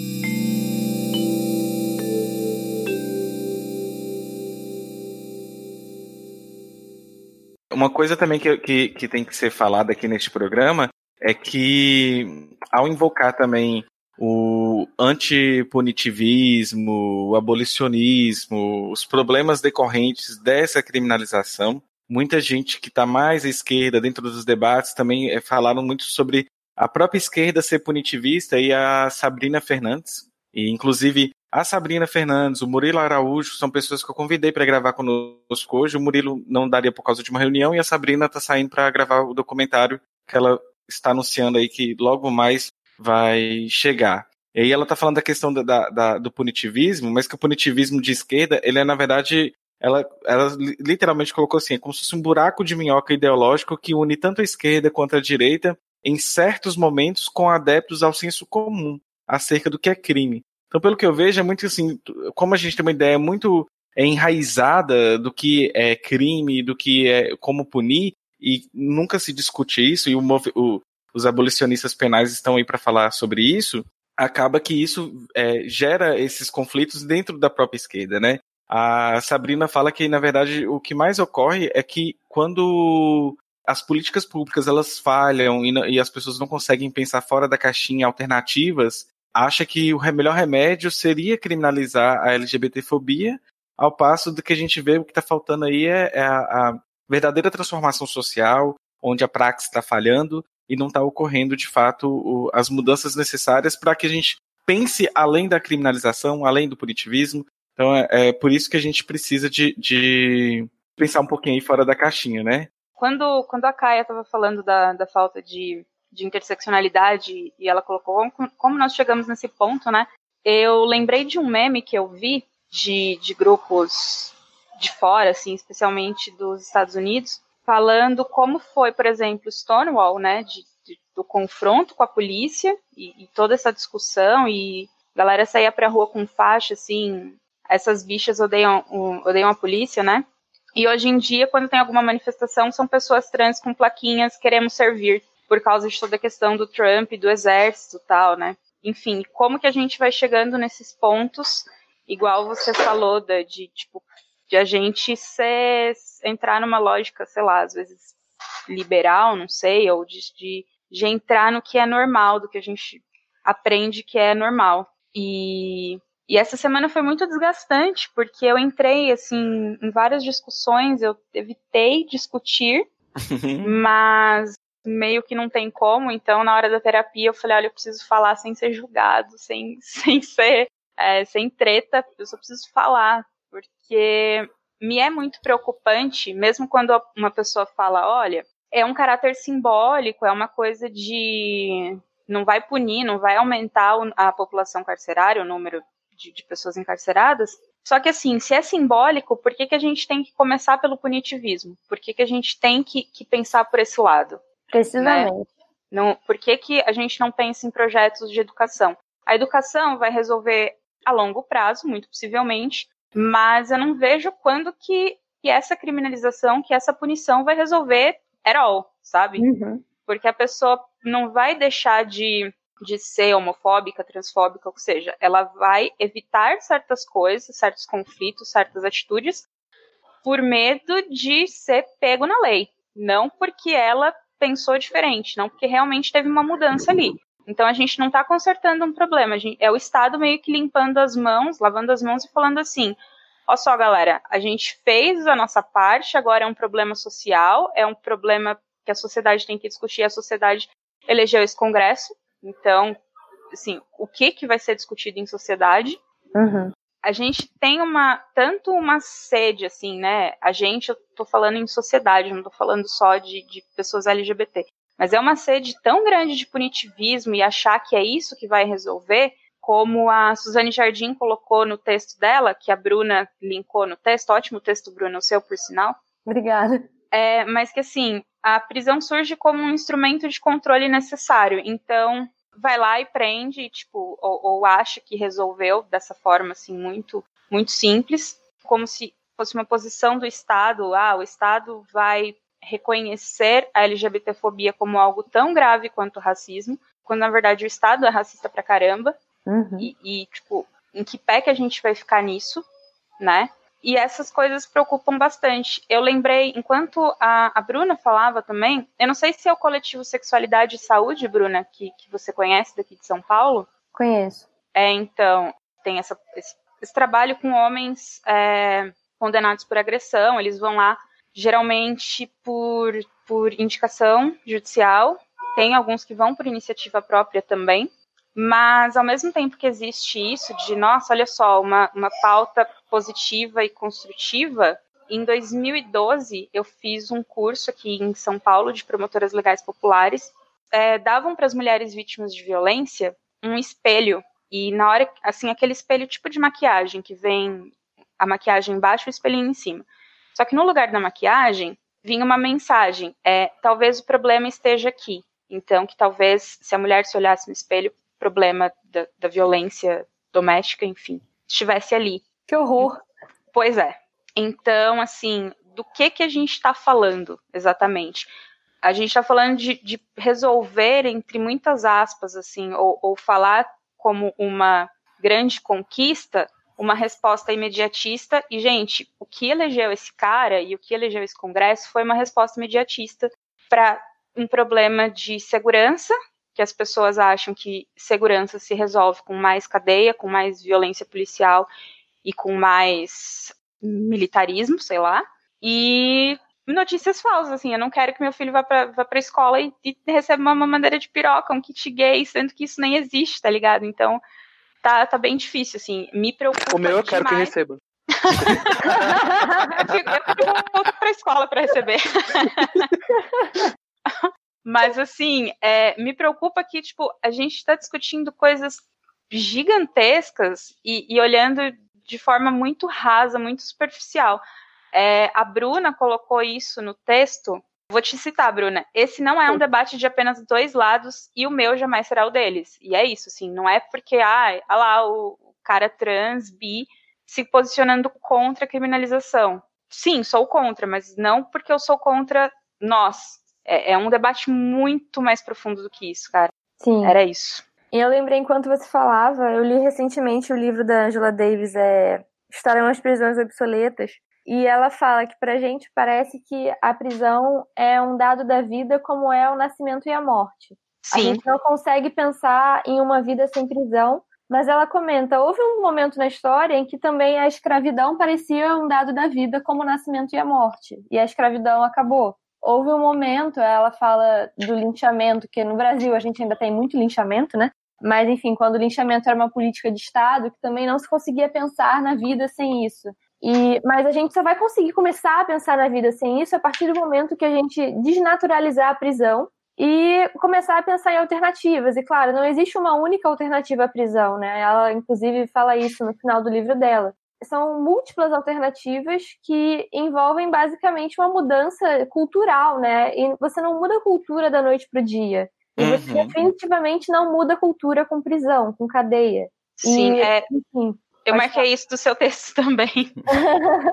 Uma coisa também que, que, que tem que ser falada aqui neste programa é que, ao invocar também o antipunitivismo, o abolicionismo, os problemas decorrentes dessa criminalização, muita gente que está mais à esquerda dentro dos debates também é, falaram muito sobre a própria esquerda ser punitivista e a Sabrina Fernandes. E, inclusive, a Sabrina Fernandes, o Murilo Araújo são pessoas que eu convidei para gravar conosco hoje. O Murilo não daria por causa de uma reunião e a Sabrina está saindo para gravar o documentário que ela está anunciando aí que logo mais vai chegar. E aí ela está falando da questão da, da, do punitivismo, mas que o punitivismo de esquerda, ele é, na verdade, ela, ela literalmente colocou assim, é como se fosse um buraco de minhoca ideológico que une tanto a esquerda quanto a direita em certos momentos com adeptos ao senso comum acerca do que é crime. Então, pelo que eu vejo, é muito assim, como a gente tem uma ideia muito enraizada do que é crime, do que é como punir, e nunca se discute isso, e o, o, os abolicionistas penais estão aí para falar sobre isso, acaba que isso é, gera esses conflitos dentro da própria esquerda, né? A Sabrina fala que, na verdade, o que mais ocorre é que quando as políticas públicas elas falham e, e as pessoas não conseguem pensar fora da caixinha alternativas, acha que o melhor remédio seria criminalizar a LGBTfobia, ao passo do que a gente vê o que está faltando aí é, é a, a, verdadeira transformação social, onde a praxe está falhando e não está ocorrendo de fato o, as mudanças necessárias para que a gente pense além da criminalização, além do punitivismo. Então é, é por isso que a gente precisa de, de, pensar um pouquinho aí fora da caixinha, né? Quando, quando a Caia estava falando da, da falta de de interseccionalidade e ela colocou como, nós chegamos nesse ponto, né? Eu lembrei de um meme que eu vi de, de grupos de fora, assim, especialmente dos Estados Unidos, falando como foi, por exemplo, Stonewall, né, de, de, do confronto com a polícia e, e, toda essa discussão e a galera saía pra rua com faixa, assim, essas bichas odeiam, odeiam a polícia, né? E hoje em dia, quando tem alguma manifestação, são pessoas trans com plaquinhas queremos servir por causa de toda a questão do Trump, do exército tal, né? Enfim, como que a gente vai chegando nesses pontos, igual você falou, de, de tipo, de a gente ser, entrar numa lógica, sei lá, às vezes liberal, não sei, ou de, de, de entrar no que é normal, do que a gente aprende que é normal. E, e essa semana foi muito desgastante, porque eu entrei, assim, em várias discussões, eu evitei discutir, mas meio que não tem como, então na hora da terapia eu falei, olha, eu preciso falar sem ser julgado, sem, sem ser, é, sem treta, eu só preciso falar, porque me é muito preocupante, mesmo quando uma pessoa fala, olha, é um caráter simbólico, é uma coisa de não vai punir, não vai aumentar a população carcerária, o número de, de pessoas encarceradas. Só que assim, se é simbólico, por que, que a gente tem que começar pelo punitivismo? Por que, que a gente tem que, que pensar por esse lado? Precisamente. Né? Não, por que, que a gente não pensa em projetos de educação? A educação vai resolver a longo prazo, muito possivelmente, mas eu não vejo quando que, que essa criminalização, que essa punição vai resolver at all, sabe? Uhum. Porque a pessoa não vai deixar de, de ser homofóbica, transfóbica, ou seja, ela vai evitar certas coisas, certos conflitos, certas atitudes, por medo de ser pego na lei. Não porque ela pensou diferente, não porque realmente teve uma mudança ali. Então a gente não está consertando um problema, gente, é o Estado meio que limpando as mãos, lavando as mãos e falando assim: olha só, galera, a gente fez a nossa parte, agora é um problema social, é um problema que a sociedade tem que discutir, a sociedade elegeu esse Congresso, então, assim, o que, que vai ser discutido em sociedade? Uhum a gente tem uma tanto uma sede assim, né? A gente, eu tô falando em sociedade, não tô falando só de, de pessoas LGBT, mas é uma sede tão grande de punitivismo e achar que é isso que vai resolver, como a Suzane Jardim colocou no texto dela, que a Bruna linkou no texto, ótimo texto, Bruna, o seu por sinal. Obrigada. É, mas que assim, a prisão surge como um instrumento de controle necessário. Então, vai lá e prende, tipo, ou, ou acha que resolveu dessa forma, assim, muito, muito simples, como se fosse uma posição do Estado, ah, o Estado vai reconhecer a LGBTfobia como algo tão grave quanto o racismo, quando na verdade o Estado é racista pra caramba, uhum. e, e, tipo, em que pé que a gente vai ficar nisso, né? E essas coisas preocupam bastante. Eu lembrei, enquanto a, a, Bruna falava também, eu não sei se é o coletivo Sexualidade e Saúde, Bruna, que, que você conhece daqui de São Paulo. Conheço. É, então, tem essa, esse, esse trabalho com homens é, condenados por agressão, eles vão lá geralmente por, por indicação judicial, tem alguns que vão por iniciativa própria também, mas ao mesmo tempo que existe isso de, nossa, olha só, uma, uma pauta positiva e construtiva, em 2012 eu fiz um curso aqui em São Paulo de promotoras legais populares, é, davam para as mulheres vítimas de violência um espelho e na hora, assim, aquele espelho tipo de maquiagem que vem a maquiagem embaixo e o espelhinho em cima. Só que no lugar da maquiagem vinha uma mensagem, é, talvez o problema esteja aqui. Então, que talvez se a mulher se olhasse no espelho, o problema da, da violência doméstica, enfim, estivesse ali. Que horror! Pois é. Então, assim, do que que a gente está falando exatamente? A gente está falando de, de, resolver, entre muitas aspas, assim, ou, ou falar como uma grande conquista, uma resposta imediatista. E, gente, o que elegeu esse cara e o que elegeu esse Congresso foi uma resposta imediatista para um problema de segurança, que as pessoas acham que segurança se resolve com mais cadeia, com mais violência policial e com mais militarismo, sei lá. E notícias falsas, assim, eu não quero que meu filho vá pra, vá pra escola e, e receba uma mamadeira de piroca, um kit gay, sendo que isso nem existe, tá ligado? Então, tá, tá bem difícil, assim, me preocupa O meu eu quero demais. que receba. eu, fico, eu volto pra escola para receber. Mas, assim, é, me preocupa que, tipo, a gente está discutindo coisas gigantescas e, e, olhando de forma muito rasa, muito superficial. É, a Bruna colocou isso no texto. Vou te citar, Bruna. Esse não é um debate de apenas dois lados e o meu jamais será o deles. E é isso, assim, não é porque, ah, olha lá, o cara trans, bi, se posicionando contra a criminalização. Sim, sou contra, mas não porque eu sou contra nós, é, é, um debate muito mais profundo do que isso, cara. Sim. Era isso. Eu lembrei, enquanto você falava, eu li recentemente o livro da Angela Davis, é Estarão as Prisões Obsoletas, e ela fala que pra gente parece que a prisão é um dado da vida como é o nascimento e a morte. Sim. A gente não consegue pensar em uma vida sem prisão, mas ela comenta, houve um momento na história em que também a escravidão parecia um dado da vida como o nascimento e a morte, e a escravidão acabou houve um momento, ela fala do linchamento, que no Brasil a gente ainda tem muito linchamento, né? Mas, enfim, quando o linchamento era uma política de Estado, que também não se conseguia pensar na vida sem isso. E, mas a gente só vai conseguir começar a pensar na vida sem isso a partir do momento que a gente desnaturalizar a prisão e começar a pensar em alternativas. E, claro, não existe uma única alternativa à prisão, né? Ela, inclusive, fala isso no final do livro dela são múltiplas alternativas que envolvem basicamente uma mudança cultural, né? E você não muda a cultura da noite para o dia. E você Uhum. definitivamente não muda a cultura com prisão, com cadeia. Sim, E, é, enfim, eu marquei isso do seu texto também.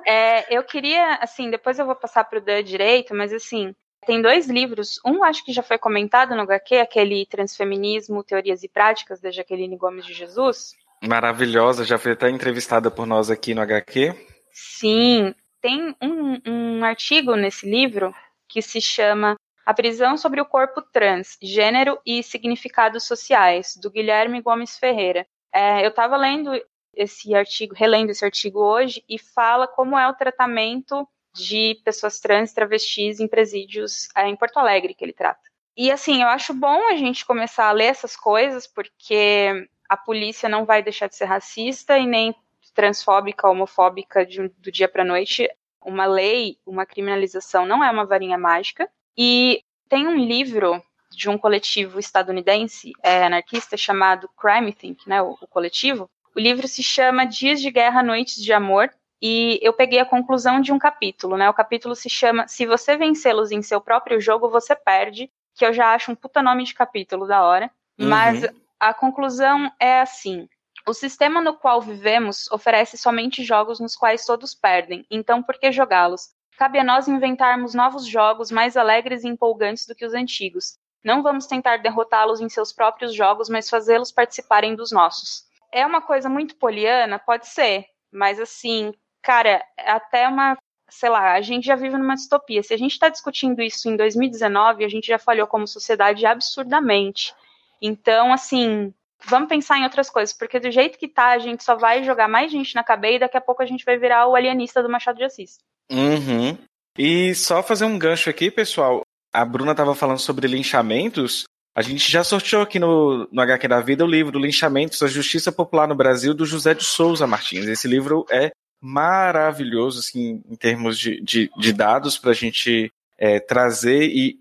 É, eu queria, assim, depois eu vou passar para o Dan direito, mas assim, tem dois livros. Um acho que já foi comentado no HQ, aquele Transfeminismo, Teorias e Práticas, da Jaqueline Gomes de Jesus. Maravilhosa, já foi até entrevistada por nós aqui no HQ. Sim, tem um, um artigo nesse livro que se chama A Prisão sobre o Corpo Trans, Gênero e Significados Sociais, do Guilherme Gomes Ferreira. É, eu estava lendo esse artigo, relendo esse artigo hoje, e fala como é o tratamento de pessoas trans e travestis em presídios é, em Porto Alegre, que ele trata. E assim, eu acho bom a gente começar a ler essas coisas, porque a polícia não vai deixar de ser racista e nem transfóbica, homofóbica de, do dia para noite. Uma lei, uma criminalização não é uma varinha mágica. E tem um livro de um coletivo estadunidense é, anarquista chamado Crime Think, né, o, o coletivo. O livro se chama Dias de Guerra, Noites de Amor. E eu peguei a conclusão de um capítulo, né? O capítulo se chama Se você vencê-los em seu próprio jogo, você perde, que eu já acho um puta nome de capítulo da hora. Mas Uhum. a conclusão é assim: o sistema no qual vivemos oferece somente jogos nos quais todos perdem, então por que jogá-los? Cabe a nós inventarmos novos jogos mais alegres e empolgantes do que os antigos. Não vamos tentar derrotá-los em seus próprios jogos, mas fazê-los participarem dos nossos. É uma coisa muito poliana? Pode ser, mas assim, cara, é até uma. Sei lá, a gente já vive numa distopia. Se a gente está discutindo isso em 2019, a gente já falhou como sociedade absurdamente. Então, assim, vamos pensar em outras coisas, porque do jeito que tá, a gente só vai jogar mais gente na cadeia e daqui a pouco a gente vai virar o alienista do Machado de Assis. Uhum. E só fazer um gancho aqui, pessoal. A Bruna estava falando sobre linchamentos. A gente já sorteou aqui no, no HQ da Vida o livro Linchamentos, a Justiça Popular no Brasil, do José de Souza Martins. Esse livro é maravilhoso, assim, em termos de, de, de dados para a gente é, trazer e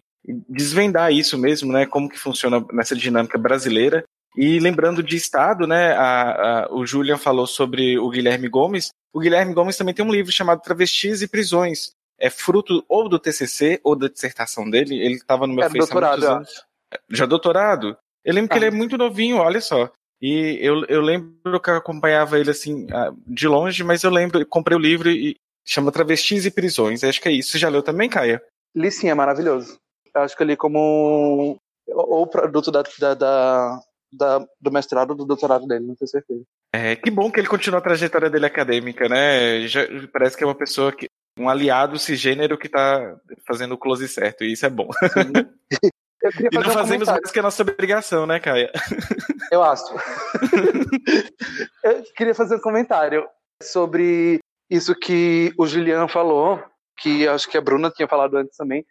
desvendar isso mesmo, né? Como que funciona nessa dinâmica brasileira. E lembrando de Estado, né? A, a, o Julian falou sobre o Guilherme Gomes. O Guilherme Gomes também tem um livro chamado Travestis e Prisões. É fruto ou do TCC ou da dissertação dele. Ele estava no meu é, Facebook doutorado, há muitos anos. Já doutorado? Eu lembro ah. que ele é muito novinho, olha só. E eu, eu lembro que eu acompanhava ele assim, de longe, mas eu lembro, comprei o livro e chama Travestis e Prisões. Acho que é isso. Você já leu também, Caia? Li sim, é maravilhoso. Eu acho que eu li como o produto da, da, da, da, do mestrado ou do doutorado dele, não tenho certeza. É, que bom que ele continua a trajetória dele acadêmica, né? Já, parece que é uma pessoa que. um aliado cisgênero que está fazendo o close certo, e isso é bom. e não um fazemos mais que a nossa obrigação, né, Caia? Eu acho. eu queria fazer um comentário sobre isso que o Julian falou, que acho que a Bruna tinha falado antes também,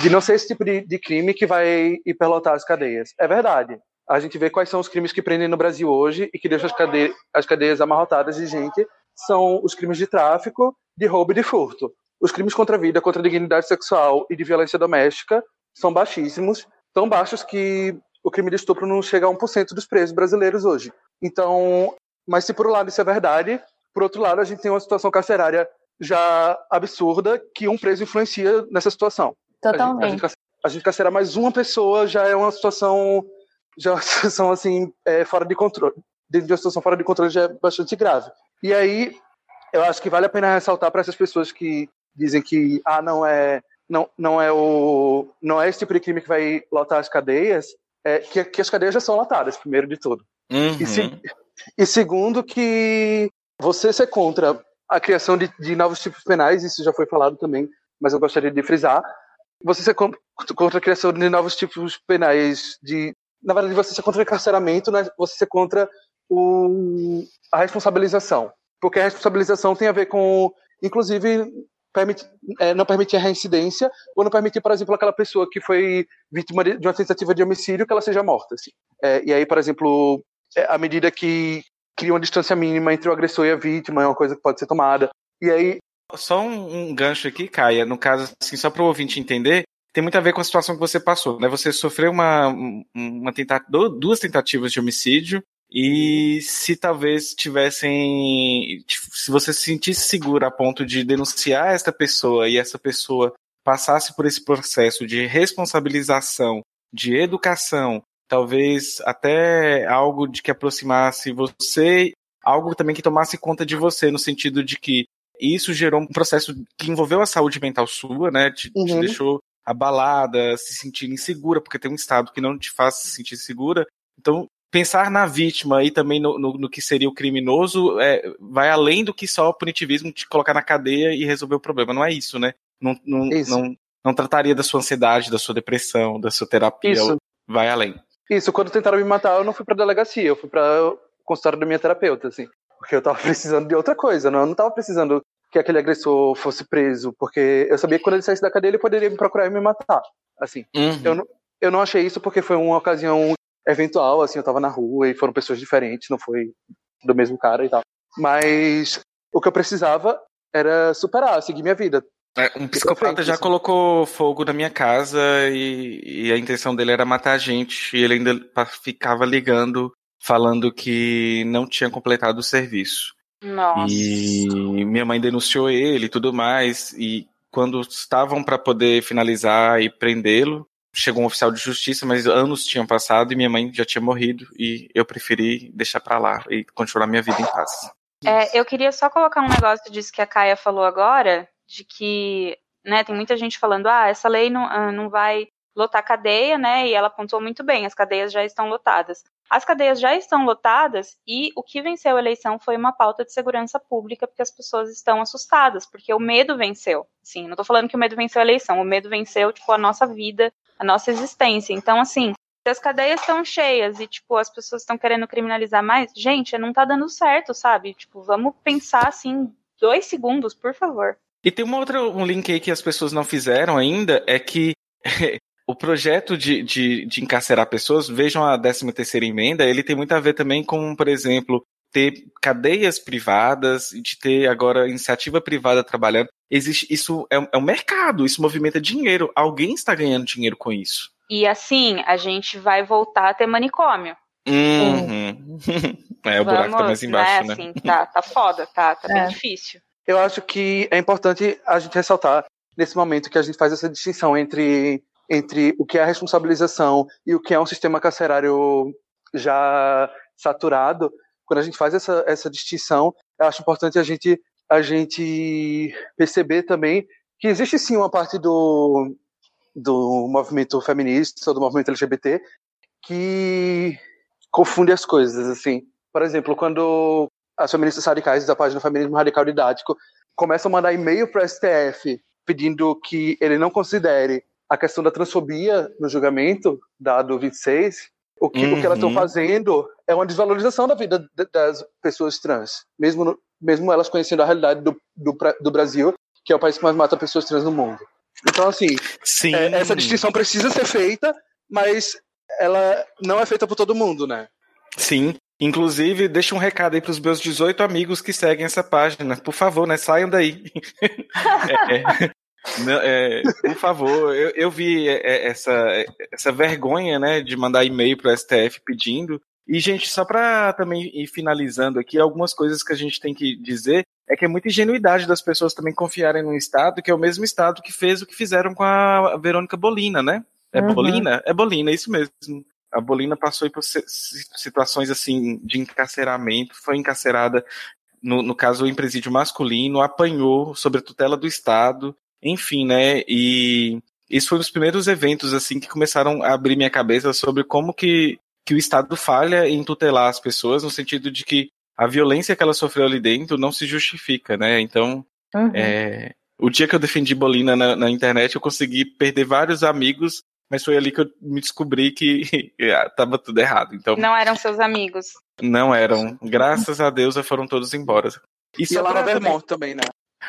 de não ser esse tipo de, de crime que vai hiperlotar as cadeias. É verdade. A gente vê quais são os crimes que prendem no Brasil hoje e que deixam as, cade as cadeias amarrotadas de gente. São os crimes de tráfico, de roubo e de furto. Os crimes contra a vida, contra a dignidade sexual e de violência doméstica são baixíssimos, tão baixos que o crime de estupro não chega a 1% dos presos brasileiros hoje. Então, mas se por um lado isso é verdade, por outro lado a gente tem uma situação carcerária já absurda que um preso influencia nessa situação. Totalmente. A gente, a gente, a gente carcerar mais uma pessoa já é uma situação já situação assim é, fora de controle. Dentro de uma situação fora de controle já é bastante grave. E aí eu acho que vale a pena ressaltar para essas pessoas que dizem que ah não é não, não é o não é esse tipo de crime que vai lotar as cadeias, é que, que as cadeias já são lotadas primeiro de tudo. Uhum. E, se, e, segundo que você ser contra a criação de, de novos tipos penais, isso já foi falado também, mas eu gostaria de frisar, você ser contra a criação de novos tipos penais, de, na verdade, você ser contra o encarceramento, né? você ser contra o, a responsabilização. Porque a responsabilização tem a ver com, inclusive, permite, é, não permitir a reincidência ou não permitir, por exemplo, aquela pessoa que foi vítima de, uma tentativa de homicídio que ela seja morta. Assim. É, e aí, por exemplo, é, a medida que cria uma distância mínima entre o agressor e a vítima é uma coisa que pode ser tomada. E aí só um, um gancho aqui, Caia, no caso, assim, só para o ouvinte entender, tem muito a ver com a situação que você passou, né? Você sofreu uma, uma tentativa, duas tentativas de homicídio e se talvez tivessem, se você se sentisse seguro a ponto de denunciar esta pessoa e essa pessoa passasse por esse processo de responsabilização, de educação, talvez até algo de que aproximasse você, algo também que tomasse conta de você, no sentido de que isso gerou um processo que envolveu a saúde mental sua, né? Te, uhum. te deixou abalada, se sentir insegura, porque tem um estado que não te faz se sentir segura. Então, pensar na vítima e também no, no, no que seria o criminoso é, vai além do que só o punitivismo te colocar na cadeia e resolver o problema. Não é isso, né? Não, não, não, não trataria da sua ansiedade, da sua depressão, da sua terapia. Isso. Vai além. Isso, quando tentaram me matar, eu não fui pra delegacia, eu fui pra consultório da minha terapeuta, assim. Porque eu tava precisando de outra coisa, não, eu não tava precisando que aquele agressor fosse preso, porque eu sabia que quando ele saísse da cadeia ele poderia me procurar e me matar. Assim, uhum. eu, não, eu não achei isso porque foi uma ocasião eventual, assim, eu tava na rua e foram pessoas diferentes, não foi do mesmo cara e tal. Mas o que eu precisava era superar, seguir minha vida. É, um psicopata frente, já assim. colocou fogo na minha casa e, e, a intenção dele era matar a gente e ele ainda ficava ligando falando que não tinha completado o serviço. Nossa. E minha mãe denunciou ele e tudo mais. E quando estavam para poder finalizar e prendê-lo, chegou um oficial de justiça, mas anos tinham passado e minha mãe já tinha morrido. E eu preferi deixar para lá e continuar minha vida em paz. É, eu queria só colocar um negócio disso que a Caia falou agora, de que né, tem muita gente falando, ah, essa lei não, ah, não vai lotar cadeia, né? E ela apontou muito bem, as cadeias já estão lotadas. As cadeias já estão lotadas e o que venceu a eleição foi uma pauta de segurança pública, porque as pessoas estão assustadas, porque o medo venceu. Sim, não estou falando que o medo venceu a eleição, o medo venceu, tipo, a nossa vida, a nossa existência. Então, assim, se as cadeias estão cheias e, tipo, as pessoas estão querendo criminalizar mais, gente, não tá dando certo, sabe? Tipo, vamos pensar, assim, dois segundos, por favor. E tem uma outra, um link aí que as pessoas não fizeram ainda, é que o projeto de, de, de encarcerar pessoas, vejam a 13 terceira emenda, ele tem muito a ver também com, por exemplo, ter cadeias privadas, de ter agora iniciativa privada trabalhando. Existe isso é, é um mercado, isso movimenta dinheiro. Alguém está ganhando dinheiro com isso. E assim, a gente vai voltar a ter manicômio. Uhum. é, o Vamos, buraco tá mais embaixo, né? Assim, tá, tá foda, tá, tá bem É. difícil. Eu acho que é importante a gente ressaltar nesse momento que a gente faz essa distinção entre, entre o que é a responsabilização e o que é um sistema carcerário já saturado. Quando a gente faz essa, essa distinção, eu acho importante a gente, a gente perceber também que existe sim uma parte do, do movimento feminista, do movimento LGBT, que confunde as coisas, assim. Por exemplo, quando as feministas radicais da página Feminismo Radical Didático começam a mandar e-mail para o STF pedindo que ele não considere a questão da transfobia no julgamento dado 26, o que, o que elas estão Uhum. fazendo é uma desvalorização da vida das pessoas trans, mesmo, no- mesmo elas conhecendo a realidade do, do, do Brasil, que é o país que mais mata pessoas trans no mundo. Então, assim, Sim. é, essa distinção precisa ser feita, mas ela não é feita por todo mundo, né? Sim. Inclusive, deixa um recado aí pros meus 18 amigos que seguem essa página. Por favor, né? Saiam daí. É, não, é, por favor, eu, eu vi é, é, essa, essa vergonha, né, de mandar e-mail pro STF pedindo. E, gente, só para também ir finalizando aqui, algumas coisas que a gente tem que dizer é que é muita ingenuidade das pessoas também confiarem num Estado que é o mesmo Estado que fez o que fizeram com a Verônica Bolina, né? É Uhum. Bolina? É Bolina, é isso mesmo. A Bolina passou por si- si- situações assim de encarceramento, foi encarcerada, no, no caso, em presídio masculino, apanhou sob a tutela do Estado, enfim, né? E isso foi um dos primeiros eventos assim que começaram a abrir minha cabeça sobre como que, que o Estado falha em tutelar as pessoas, no sentido de que a violência que ela sofreu ali dentro não se justifica, né? Então, Uhum. é, o dia que eu defendi Bolina na, na internet, eu consegui perder vários amigos, mas foi ali que eu me descobri que estava tudo errado. Então, não, Não eram seus amigos. eram. Graças a Deus, foram todos embora. E só a Laura pra também- Vermont também, né?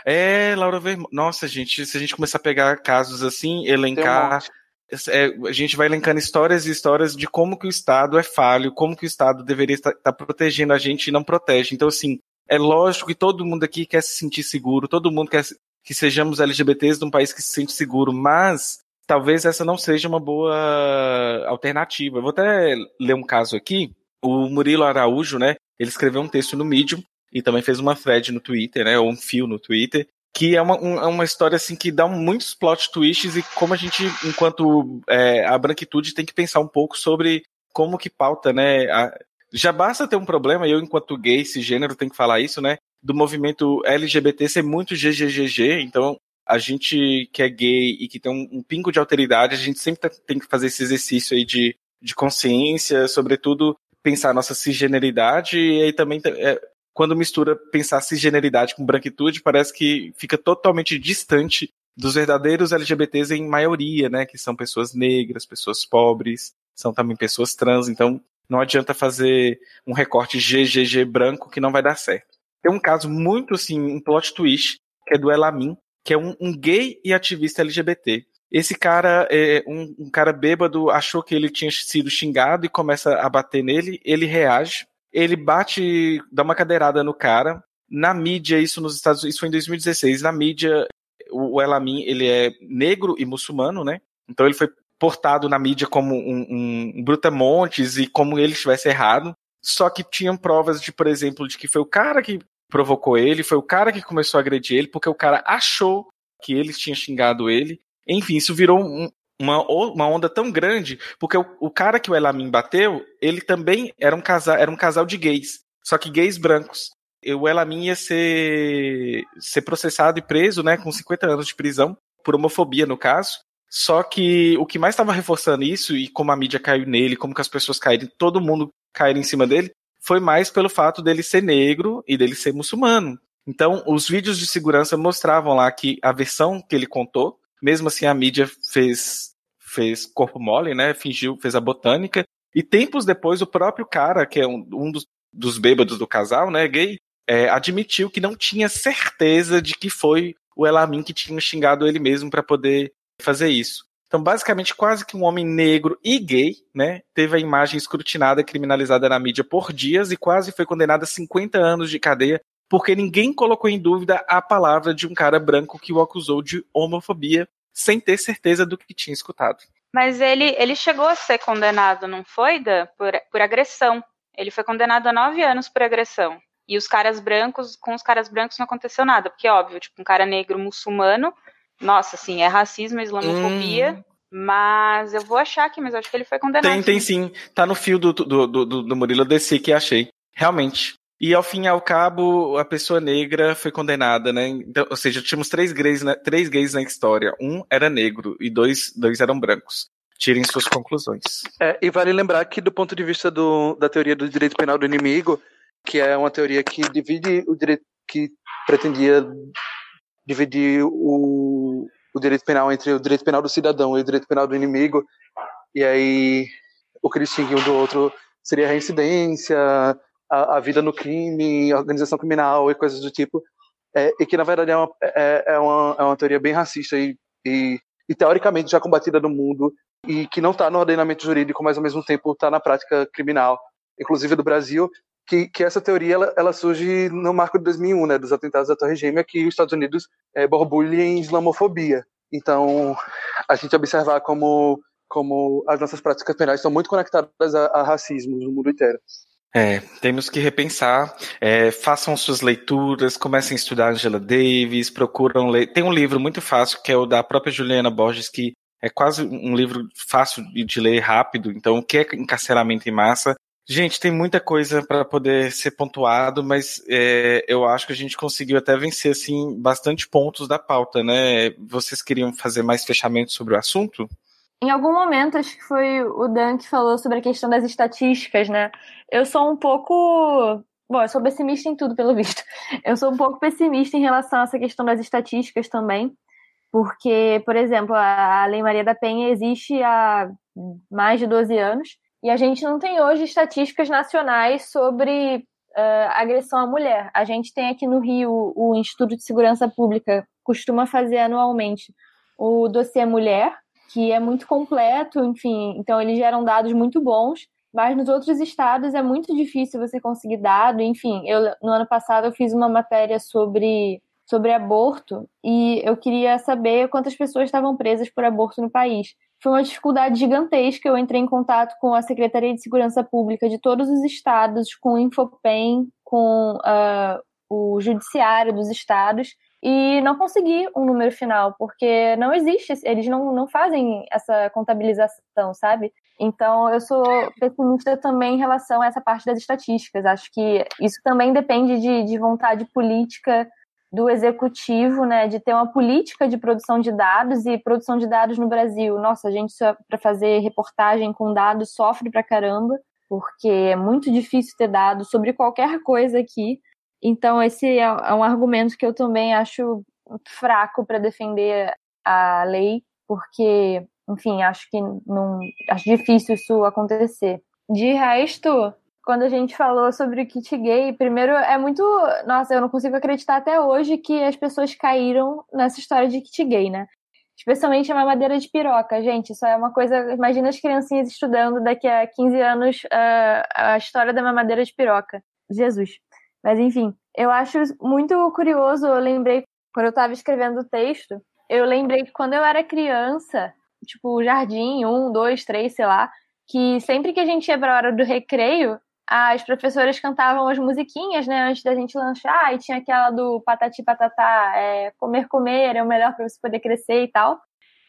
É, Laura Vermont. Nossa, gente, se a gente começar a pegar casos assim, um elencar. monte. é, a gente vai elencando histórias e histórias de como que o Estado é falho, como que o Estado deveria estar, estar protegendo a gente e não protege. Então, assim, é lógico que todo mundo aqui quer se sentir seguro, todo mundo quer que sejamos LGBTs de um país que se sente seguro, mas talvez essa não seja uma boa alternativa. Eu vou até ler um caso aqui. O Murilo Araújo, né? Ele escreveu um texto no Medium e também fez uma thread no Twitter, né? Ou um fio no Twitter, que é uma, um- é uma história assim que dá muitos plot twists e como a gente, enquanto é, a branquitude, tem que pensar um pouco sobre como que pauta, né? a- já basta ter um problema, eu, enquanto gay, cisgênero, tenho que falar isso, né? Do movimento LGBT ser muito GGGG, então a gente que é gay e que tem um, um pingo de alteridade, a gente sempre tá- tem que fazer esse exercício aí de, de consciência, sobretudo pensar nossa cisgeneridade e aí também é, quando mistura pensar cisgeneridade com branquitude, parece que fica totalmente distante dos verdadeiros LGBTs em maioria, né? Que são pessoas negras, pessoas pobres, são também pessoas trans, então não adianta fazer um recorte GGG branco que não vai dar certo. Tem um caso muito assim, um plot twist, que é do Elamin, que é um, um gay e ativista LGBT. Esse cara, é, um, um cara bêbado, achou que ele tinha sido xingado e começa a bater nele, ele reage, ele bate, dá uma cadeirada no cara. Na mídia, isso nos Estados Unidos, isso foi em 2016, na mídia, o, Elamin, ele é negro e muçulmano, né? Então ele foi portado na mídia como um, um, brutamontes e como ele estivesse errado. Só que tinham provas de, por exemplo, de que foi o cara que provocou ele, foi o cara que começou a agredir ele, porque o cara achou que ele tinha xingado ele. Enfim, isso virou um, uma, uma onda tão grande, porque o, o cara que o Elamin bateu, ele também era um casal, era um casal de gays, só que gays brancos. E o Elamin ia ser, ser processado e preso, né, com 50 anos de prisão, por homofobia no caso. Só que o que mais estava reforçando isso, e como a mídia caiu nele, como que as pessoas caíram, todo mundo caíram em cima dele, foi mais pelo fato dele ser negro e dele ser muçulmano. Então, os vídeos de segurança mostravam lá que a versão que ele contou, mesmo assim a mídia fez, fez corpo mole, né? Fingiu, fez a botânica. E tempos depois, o próprio cara, que é um, um dos, dos bêbados do casal, né, gay, é, admitiu que não tinha certeza de que foi o Elamin que tinha xingado ele mesmo para poder fazer isso. Então, basicamente, quase que um homem negro e gay, né, teve a imagem escrutinada criminalizada na mídia por dias e quase foi condenado a 50 anos de cadeia porque ninguém colocou em dúvida a palavra de um cara branco que o acusou de homofobia sem ter certeza do que tinha escutado. Mas ele, ele chegou a ser condenado, não foi, Dan? Por, por agressão. Ele foi condenado a nove anos por agressão. E os caras brancos, com os caras brancos não aconteceu nada, porque, óbvio, tipo, um cara negro muçulmano, nossa, assim, é racismo, islamofobia. Hum. Mas eu vou achar aqui, mas acho que ele foi condenado. Tem, tem sim. Tá no fio do, do, do, do Murilo DC que achei. Realmente. E ao fim e ao cabo, a pessoa negra foi condenada, né? Então, ou seja, tínhamos três gays, três gays na história. Um era negro e dois, dois eram brancos. Tirem suas conclusões. É, e vale lembrar que, do ponto de vista do, da teoria do direito penal do inimigo, que é uma teoria que divide o direito, que pretendia dividir o, o direito penal entre o direito penal do cidadão e o direito penal do inimigo, e aí o que distingue um do outro seria a reincidência, a, a, vida no crime, organização criminal e coisas do tipo, é, e que na verdade é uma, é, é, uma, é uma teoria bem racista e, e, e teoricamente já combatida no mundo e que não está no ordenamento jurídico, mas ao mesmo tempo está na prática criminal, inclusive do Brasil, que, que essa teoria ela, ela, surge no marco de 2001, né, dos atentados da Torre Gêmea, que os Estados Unidos é, borbulham em islamofobia. Então, a gente observar como como as nossas práticas penais estão muito conectadas a, a racismo no mundo inteiro. É, temos que repensar. É, façam suas leituras, comecem a estudar Angela Davis, procuram ler. Tem um livro muito fácil que é o da própria Juliana Borges, que é quase um livro fácil de ler rápido. Então, o que é encarceramento em massa? Gente, tem muita coisa para poder ser pontuado, mas é, eu acho que a gente conseguiu até vencer assim bastante pontos da pauta, né? Vocês queriam fazer mais fechamento sobre o assunto? Em algum momento, acho que foi o Dan que falou sobre a questão das estatísticas, né? Eu sou um pouco. Bom, eu sou pessimista em tudo, pelo visto. Eu sou um pouco pessimista em relação a essa questão das estatísticas também, porque, por exemplo, a Lei Maria da Penha existe há mais de 12 anos e a gente não tem hoje estatísticas nacionais sobre uh, agressão à mulher. A gente tem aqui no Rio o Instituto de Segurança Pública costuma fazer anualmente o dossiê mulher, que é muito completo, enfim, então eles geram dados muito bons, mas nos outros estados é muito difícil você conseguir dado, enfim, eu no ano passado eu fiz uma matéria sobre sobre aborto e eu queria saber quantas pessoas estavam presas por aborto no país. Foi uma dificuldade gigantesca. Eu entrei em contato com a Secretaria de Segurança Pública de todos os estados, com o Infopem, com uh, o Judiciário dos estados, e não consegui um número final, porque não existe, eles não, não fazem essa contabilização, sabe? Então, eu sou pessimista também em relação a essa parte das estatísticas. Acho que isso também depende de, de vontade política do executivo, né, de ter uma política de produção de dados e produção de dados no Brasil. Nossa, a gente para fazer reportagem com dados sofre pra caramba, porque é muito difícil ter dados sobre qualquer coisa aqui. Então, esse é, é um argumento que eu também acho fraco para defender a lei, porque, enfim, acho que não acho difícil isso acontecer. De resto, quando a gente falou sobre o kit gay, primeiro é muito. Nossa, eu não consigo acreditar até hoje que as pessoas caíram nessa história de kit gay, né? Especialmente a mamadeira de piroca. Gente, isso é uma coisa. Imagina as criancinhas estudando daqui a 15 anos uh, a história da mamadeira de piroca. Jesus. Mas enfim, eu acho muito curioso. Eu lembrei, quando eu estava escrevendo o texto, eu lembrei que quando eu era criança, tipo, jardim, um, dois, três, sei lá, que sempre que a gente ia para a hora do recreio, as professoras cantavam as musiquinhas, né, antes da gente lanchar, e tinha aquela do patati patatá, é, comer, comer, é o melhor para você poder crescer e tal.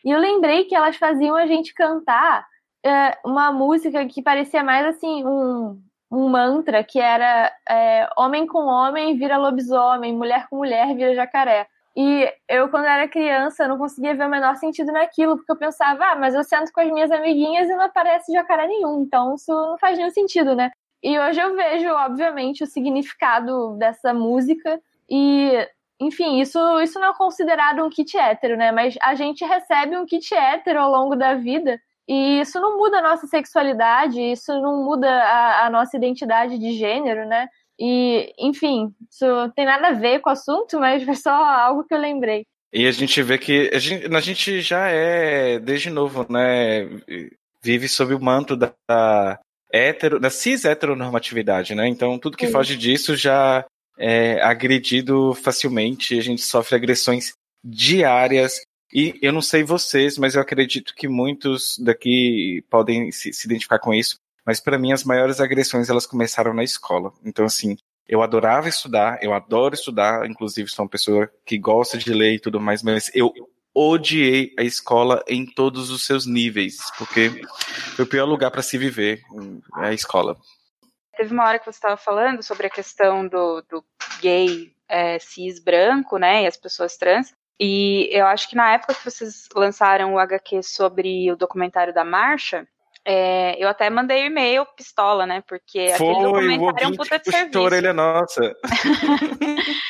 E eu lembrei que elas faziam a gente cantar é, uma música que parecia mais assim, um, um mantra, que era é, homem com homem vira lobisomem, mulher com mulher vira jacaré. E eu, quando era criança, não conseguia ver o menor sentido naquilo, porque eu pensava, ah, mas eu sento com as minhas amiguinhas e não aparece jacaré nenhum, então isso não faz nenhum sentido, né? E hoje eu vejo, obviamente, o significado dessa música e, enfim, isso, isso não é considerado um kit hétero, né? Mas a gente recebe um kit hétero ao longo da vida e isso não muda a nossa sexualidade, isso não muda a, a nossa identidade de gênero, né? E, enfim, isso tem nada a ver com o assunto, mas foi só algo que eu lembrei. E a gente vê que a gente, a gente já é, desde novo, né, vive sob o manto da, da, da cis heteronormatividade, né? Então tudo que Sim. foge disso já é agredido facilmente, a gente sofre agressões diárias. E eu não sei vocês, mas eu acredito que muitos daqui podem se, se identificar com isso. Mas para mim as maiores agressões elas começaram na escola. Então assim, eu adorava estudar, eu adoro estudar, inclusive sou uma pessoa que gosta de ler e tudo mais, mas eu odiei a escola em todos os seus níveis, porque o pior lugar para se viver, é a escola. Teve uma hora que você estava falando sobre a questão do, do gay é, cis branco, né, e as pessoas trans, e eu acho que na época que vocês lançaram o HQ sobre o documentário da Marcha, é, eu até mandei o um e-mail pistola, né? Porque Foi, aquele documentário é um puta de serviço. orelha nossa.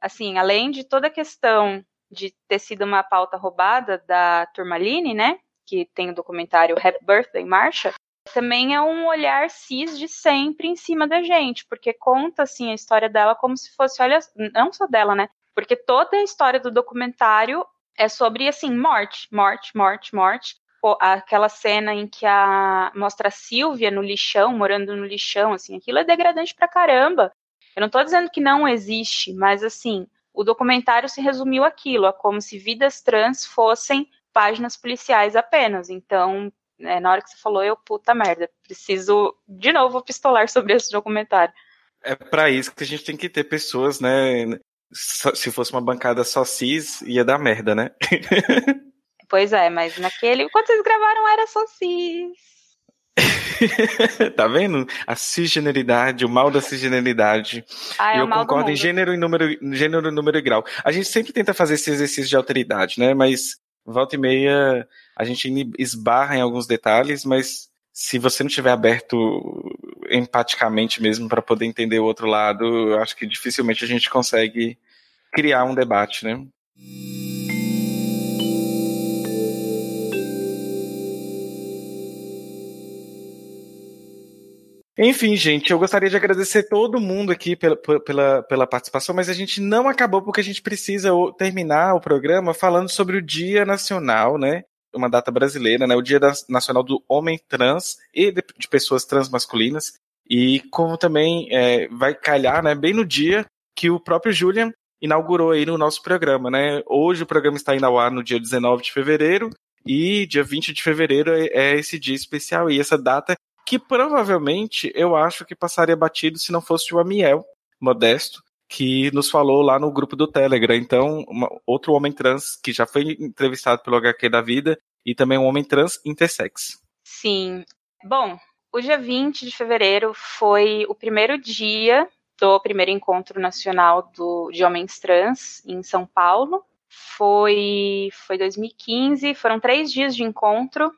assim, além de toda a questão de ter sido uma pauta roubada da Turmaline, né? Que tem o documentário Happy Birthday Marcha, também é um olhar cis de sempre em cima da gente, porque conta assim a história dela como se fosse, olha, não só dela, né? Porque toda a história do documentário é sobre assim, morte, morte, morte, morte. Pô, aquela cena em que a mostra a Silvia no lixão, morando no lixão, assim, aquilo é degradante pra caramba. Eu não tô dizendo que não existe, mas assim, o documentário se resumiu aquilo, a como se vidas trans fossem páginas policiais apenas. Então, né, na hora que você falou, eu, puta merda, preciso de novo pistolar sobre esse documentário. É para isso que a gente tem que ter pessoas, né? Se fosse uma bancada só cis, ia dar merda, né? pois é, mas naquele. Quando vocês gravaram era só cis. tá vendo? A cisgeneridade, o mal da cisgeneridade. Ah, é eu concordo em gênero, e número, gênero, número e grau. A gente sempre tenta fazer esse exercício de alteridade, né? Mas volta e meia a gente esbarra em alguns detalhes, mas se você não tiver aberto empaticamente mesmo para poder entender o outro lado, eu acho que dificilmente a gente consegue criar um debate, né? Enfim, gente, eu gostaria de agradecer todo mundo aqui pela, pela, pela participação, mas a gente não acabou porque a gente precisa terminar o programa falando sobre o Dia Nacional, né? Uma data brasileira, né? O Dia Nacional do Homem Trans e de, de pessoas transmasculinas. E como também é, vai calhar, né? Bem no dia que o próprio Julian inaugurou aí no nosso programa, né? Hoje o programa está indo ao ar no dia 19 de fevereiro e dia 20 de fevereiro é, é esse dia especial e essa data que provavelmente eu acho que passaria batido se não fosse o Amiel Modesto, que nos falou lá no grupo do Telegram. Então, uma, outro homem trans que já foi entrevistado pelo HQ da vida e também um homem trans intersex. Sim. Bom, o dia 20 de fevereiro foi o primeiro dia do primeiro encontro nacional do, de homens trans em São Paulo. Foi, foi 2015, foram três dias de encontro.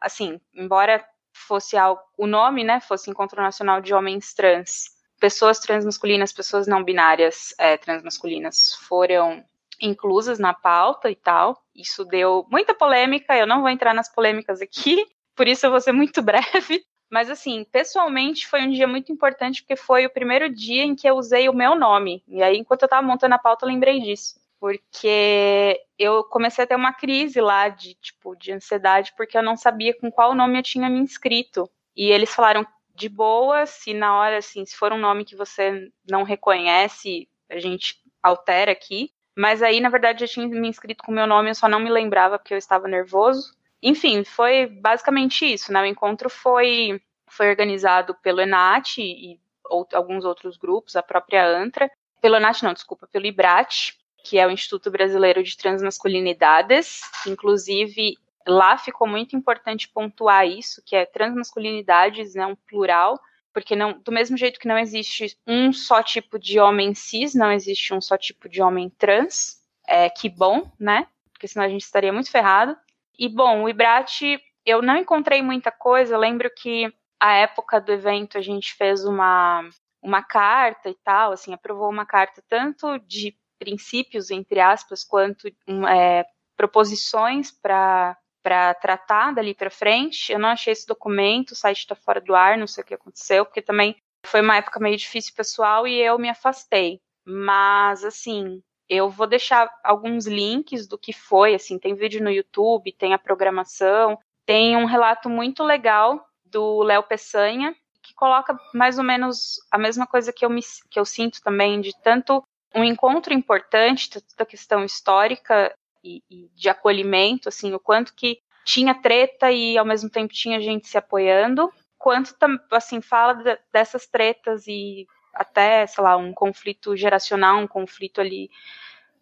Assim, embora fosse algo, o nome, né, fosse Encontro Nacional de Homens Trans, pessoas transmasculinas, pessoas não binárias é, transmasculinas foram inclusas na pauta e tal. Isso deu muita polêmica, eu não vou entrar nas polêmicas aqui, por isso eu vou ser muito breve. Mas assim, pessoalmente foi um dia muito importante porque foi o primeiro dia em que eu usei o meu nome. E aí, enquanto eu estava montando a pauta, eu lembrei disso porque eu comecei a ter uma crise lá de tipo de ansiedade porque eu não sabia com qual nome eu tinha me inscrito. E eles falaram de boa, se na hora assim, se for um nome que você não reconhece, a gente altera aqui. Mas aí, na verdade, eu tinha me inscrito com o meu nome, eu só não me lembrava porque eu estava nervoso. Enfim, foi basicamente isso, né? O encontro foi foi organizado pelo Enat e, alguns outros grupos, a própria Antra, pelo Enat não, desculpa, pelo Ibrat, que é o Instituto Brasileiro de Transmasculinidades. Inclusive, lá ficou muito importante pontuar isso, que é transmasculinidades, né, um plural, porque não, do mesmo jeito que não existe um só tipo de homem cis, não existe um só tipo de homem trans. É, que bom, né? Porque senão a gente estaria muito ferrado. E bom, o Ibrat, eu não encontrei muita coisa. Eu lembro que a época do evento a gente fez uma uma carta e tal, assim, aprovou uma carta tanto de princípios, entre aspas, quanto é, proposições para para tratar dali para frente. Eu não achei esse documento, o site está fora do ar, não sei o que aconteceu, porque também foi uma época meio difícil pessoal e eu me afastei. Mas, assim, Eu vou deixar alguns links do que foi, assim, tem vídeo no YouTube, tem a programação, tem um relato muito legal do Léo Peçanha, que coloca mais ou menos a mesma coisa que eu, me, que eu sinto também, de tanto um encontro importante, da questão histórica e, e, de acolhimento, assim, o quanto que tinha treta e ao mesmo tempo tinha gente se apoiando, quanto assim fala de, dessas tretas e até, sei lá, um conflito geracional, um conflito ali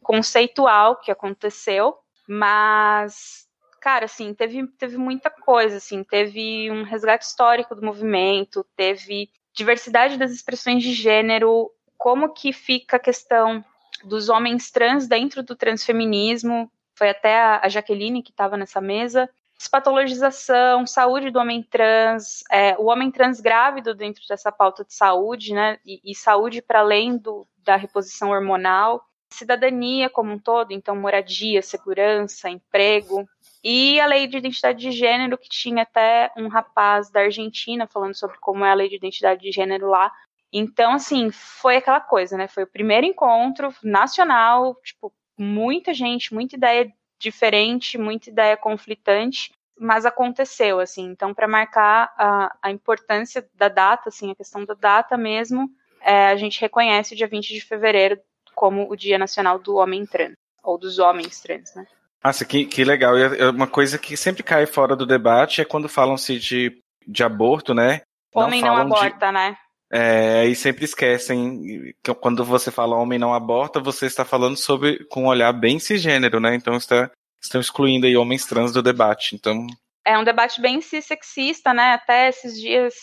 conceitual que aconteceu, mas cara, assim, teve, teve muita coisa, assim, teve um resgate histórico do movimento, teve diversidade das expressões de gênero, como que fica a questão dos homens trans dentro do transfeminismo, foi até a Jaqueline que estava nessa mesa, despatologização, saúde do homem trans, é, o homem trans grávido dentro dessa pauta de saúde, né, e, e saúde para além do, da reposição hormonal, cidadania como um todo, então moradia, segurança, emprego, e a lei de identidade de gênero, que tinha até um rapaz da Argentina falando sobre como é a lei de identidade de gênero lá. Então, assim, foi aquela coisa, né? Foi o primeiro encontro nacional, tipo, muita gente, muita ideia diferente, muita ideia conflitante, mas aconteceu, assim. Então, para marcar a, a, importância da data, assim, a questão da data mesmo, é, a gente reconhece o dia 20 de fevereiro como o Dia Nacional do Homem Trans, ou dos Homens Trans, né? Nossa, que, que legal. E é, é uma coisa que sempre cai fora do debate é quando falam-se de, de aborto, né? Homem não, não aborta, de... né? É, e sempre esquecem que quando você fala homem não aborta, você está falando sobre com um olhar bem cisgênero, né? Então está, estão excluindo aí homens trans do debate. Então é um debate bem cissexista, né? Até esses dias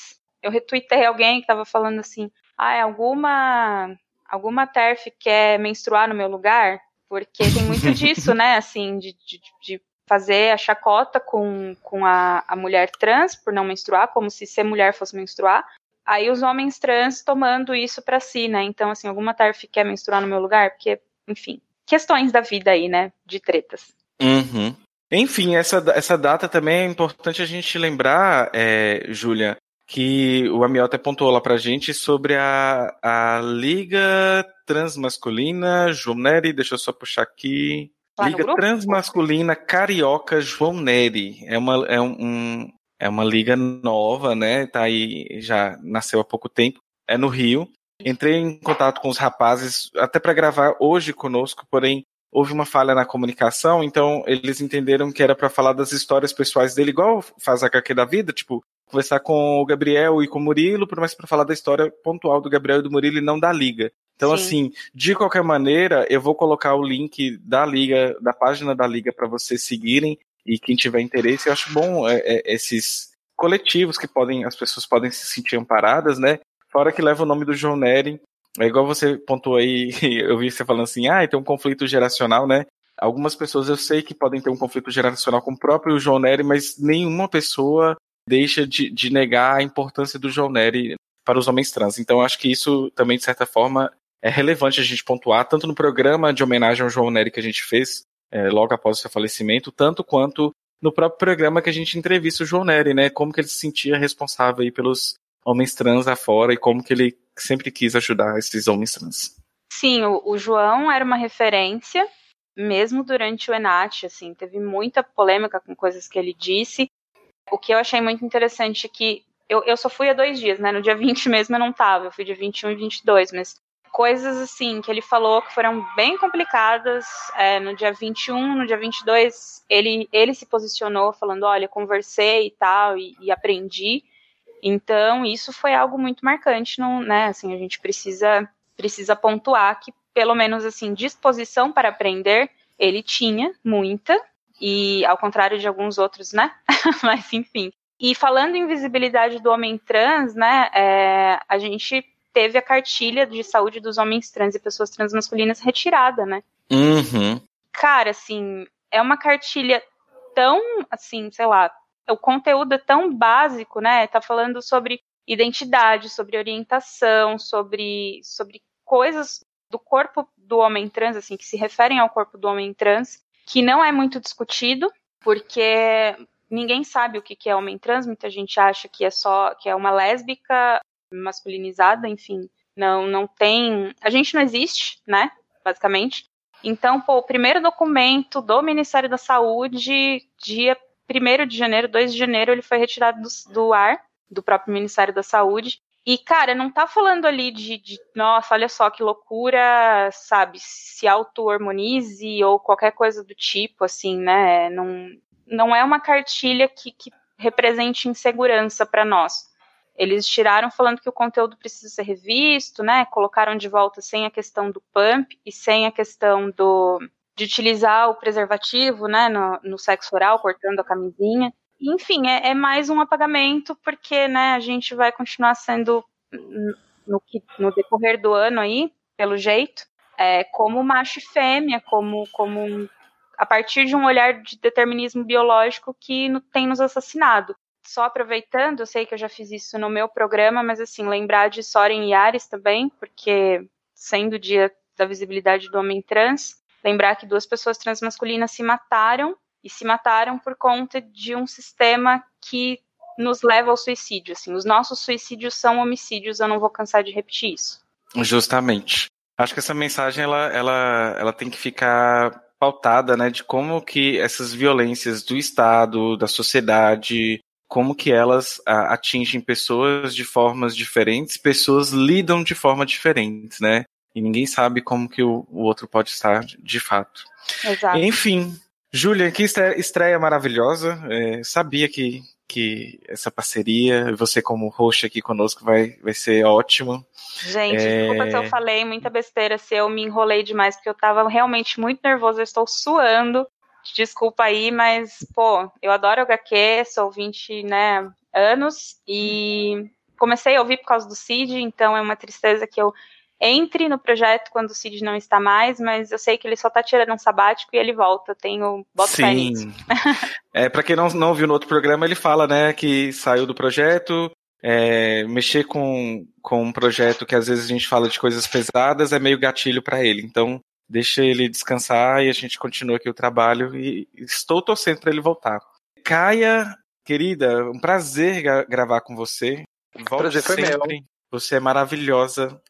eu retuitei alguém que estava falando assim: "Ah, alguma alguma TERF quer menstruar no meu lugar?" Porque tem muito disso, né? Assim, de, de, de fazer a chacota com, com a, a mulher trans por não menstruar, como se ser mulher fosse menstruar, Aí os homens trans tomando isso para si, né? Então, assim, alguma TARF quer menstruar no meu lugar? Porque, enfim, questões da vida aí, né? De tretas. Uhum. Enfim, essa, essa data também é importante a gente lembrar, é, Júlia, que o Amiel até pontuou lá pra gente sobre a, a Liga Transmasculina João Neri, deixa eu só puxar aqui. Lá Liga Transmasculina Carioca João Neri. É, uma, é um, é uma liga nova, né? Tá aí, já nasceu há pouco tempo. É no Rio. Entrei em contato com os rapazes até para gravar hoje conosco, porém houve uma falha na comunicação, então eles entenderam que era para falar das histórias pessoais dele, igual faz a HQ da vida, tipo, conversar com o Gabriel e com o Murilo, mas para falar da história pontual do Gabriel e do Murilo e não da liga. Então, Sim. assim, de qualquer maneira, eu vou colocar o link da liga, da página da liga para vocês seguirem e quem tiver interesse, eu acho bom é, é, esses coletivos que podem, as pessoas podem se sentir amparadas, né? Fora que leva o nome do João Nery, é igual você pontuou aí, eu vi você falando assim, ah, tem um conflito geracional, né? Algumas pessoas eu sei que podem ter um conflito geracional com o próprio João Nery, mas nenhuma pessoa deixa de, de negar a importância do João Nery para os homens trans. Então, acho que isso também, de certa forma, é relevante a gente pontuar, tanto no programa de homenagem ao João Nery que a gente fez, é, logo após o seu falecimento, tanto quanto no próprio programa que a gente entrevista o João Nery, né? Como que ele se sentia responsável aí pelos homens trans afora e como que ele sempre quis ajudar esses homens trans. Sim, o, o João era uma referência, mesmo durante o Enat, assim, teve muita polêmica com coisas que ele disse. O que eu achei muito interessante é que eu, eu só fui há dois dias, né? No dia 20 mesmo eu não tava, eu fui dia 21 e 22, mas coisas assim que ele falou que foram bem complicadas. É, no dia 21, no dia 22, ele, ele se posicionou falando: olha, conversei e tal, e, e aprendi. Então, isso foi algo muito marcante, não, né? Assim, a gente precisa, precisa pontuar que, pelo menos assim, disposição para aprender, ele tinha muita, e ao contrário de alguns outros, né? Mas enfim. E falando em visibilidade do homem trans, né? É, a gente teve a cartilha de saúde dos homens trans e pessoas transmasculinas retirada, né? Uhum. Cara, assim, é uma cartilha tão, assim, sei lá, o conteúdo é tão básico, né? Tá falando sobre identidade, sobre orientação, sobre, sobre coisas do corpo do homem trans, assim, que se referem ao corpo do homem trans, que não é muito discutido, porque ninguém sabe o que é homem trans, muita gente acha que é só que é uma lésbica masculinizada, enfim, não não tem, a gente não existe, né, basicamente. Então, pô, o primeiro documento do Ministério da Saúde, dia 1 de janeiro, 2 de janeiro, ele foi retirado do, do ar, do próprio Ministério da Saúde. E, cara, não tá falando ali de, de, nossa, olha só que loucura, sabe, se auto-hormonize ou qualquer coisa do tipo, assim, né? Não, não é uma cartilha que, que represente insegurança para nós. Eles tiraram falando que o conteúdo precisa ser revisto, né? Colocaram de volta sem a questão do pump e sem a questão do de utilizar o preservativo, né, no, no sexo oral, cortando a camisinha. Enfim, é, é, mais um apagamento porque, né, a gente vai continuar sendo no, no decorrer do ano aí, pelo jeito, é, como macho e fêmea, como como a partir de um olhar de determinismo biológico que tem nos assassinado só aproveitando, eu sei que eu já fiz isso no meu programa, mas assim, lembrar de Soren Yares também, porque sendo o dia da visibilidade do homem trans, lembrar que duas pessoas transmasculinas se mataram e se mataram por conta de um sistema que nos leva ao suicídio. Assim, os nossos suicídios são homicídios, eu não vou cansar de repetir isso. Justamente. Acho que essa mensagem ela, ela, ela tem que ficar pautada, né, de como que essas violências do Estado, da sociedade, como que elas a, atingem pessoas de formas diferentes, pessoas lidam de forma diferente, né? E ninguém sabe como que o, o outro pode estar de fato. Exato. Enfim, Júlia, que estreia maravilhosa. É, sabia que, que essa parceria, você como host aqui conosco, vai, vai ser ótimo. Gente, é... desculpa se eu falei muita besteira, se eu me enrolei demais, porque eu tava realmente muito nervosa, eu estou suando desculpa aí, mas, pô, eu adoro HQ, sou 20, né, anos, e comecei a ouvir por causa do Cid, então é uma tristeza que eu entre no projeto quando o Cid não está mais, mas eu sei que ele só tá tirando um sabático e ele volta. Tenho boto Sim. é, para quem não, não viu no outro programa, ele fala, né, que saiu do projeto, é, mexer com, com um projeto que às vezes a gente fala de coisas pesadas é meio gatilho para ele. Então, deixa ele descansar e a gente continua aqui o trabalho e estou torcendo para ele voltar. Caia, querida, um prazer gravar com você. Volte prazer foi sempre. meu. Você é maravilhosa.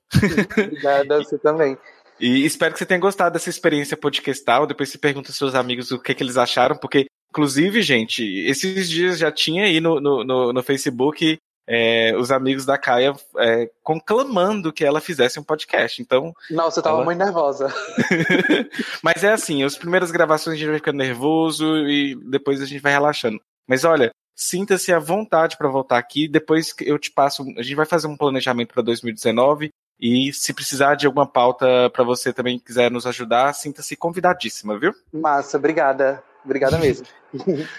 Obrigada, você também. E espero que você tenha gostado dessa experiência podcastal. Depois você pergunta aos seus amigos o que, que eles acharam, porque, inclusive, gente, esses dias já tinha aí no, no, no, no Facebook é, os amigos da Caia é, conclamando que ela fizesse um podcast. Então. Não, você tava ela... muito nervosa. Mas é assim, as primeiras gravações a gente vai ficando nervoso e depois a gente vai relaxando. Mas olha, sinta-se à vontade para voltar aqui. Depois eu te passo. A gente vai fazer um planejamento para 2019. E se precisar de alguma pauta para você também quiser nos ajudar, sinta-se convidadíssima, viu? Massa, obrigada. Obrigada mesmo.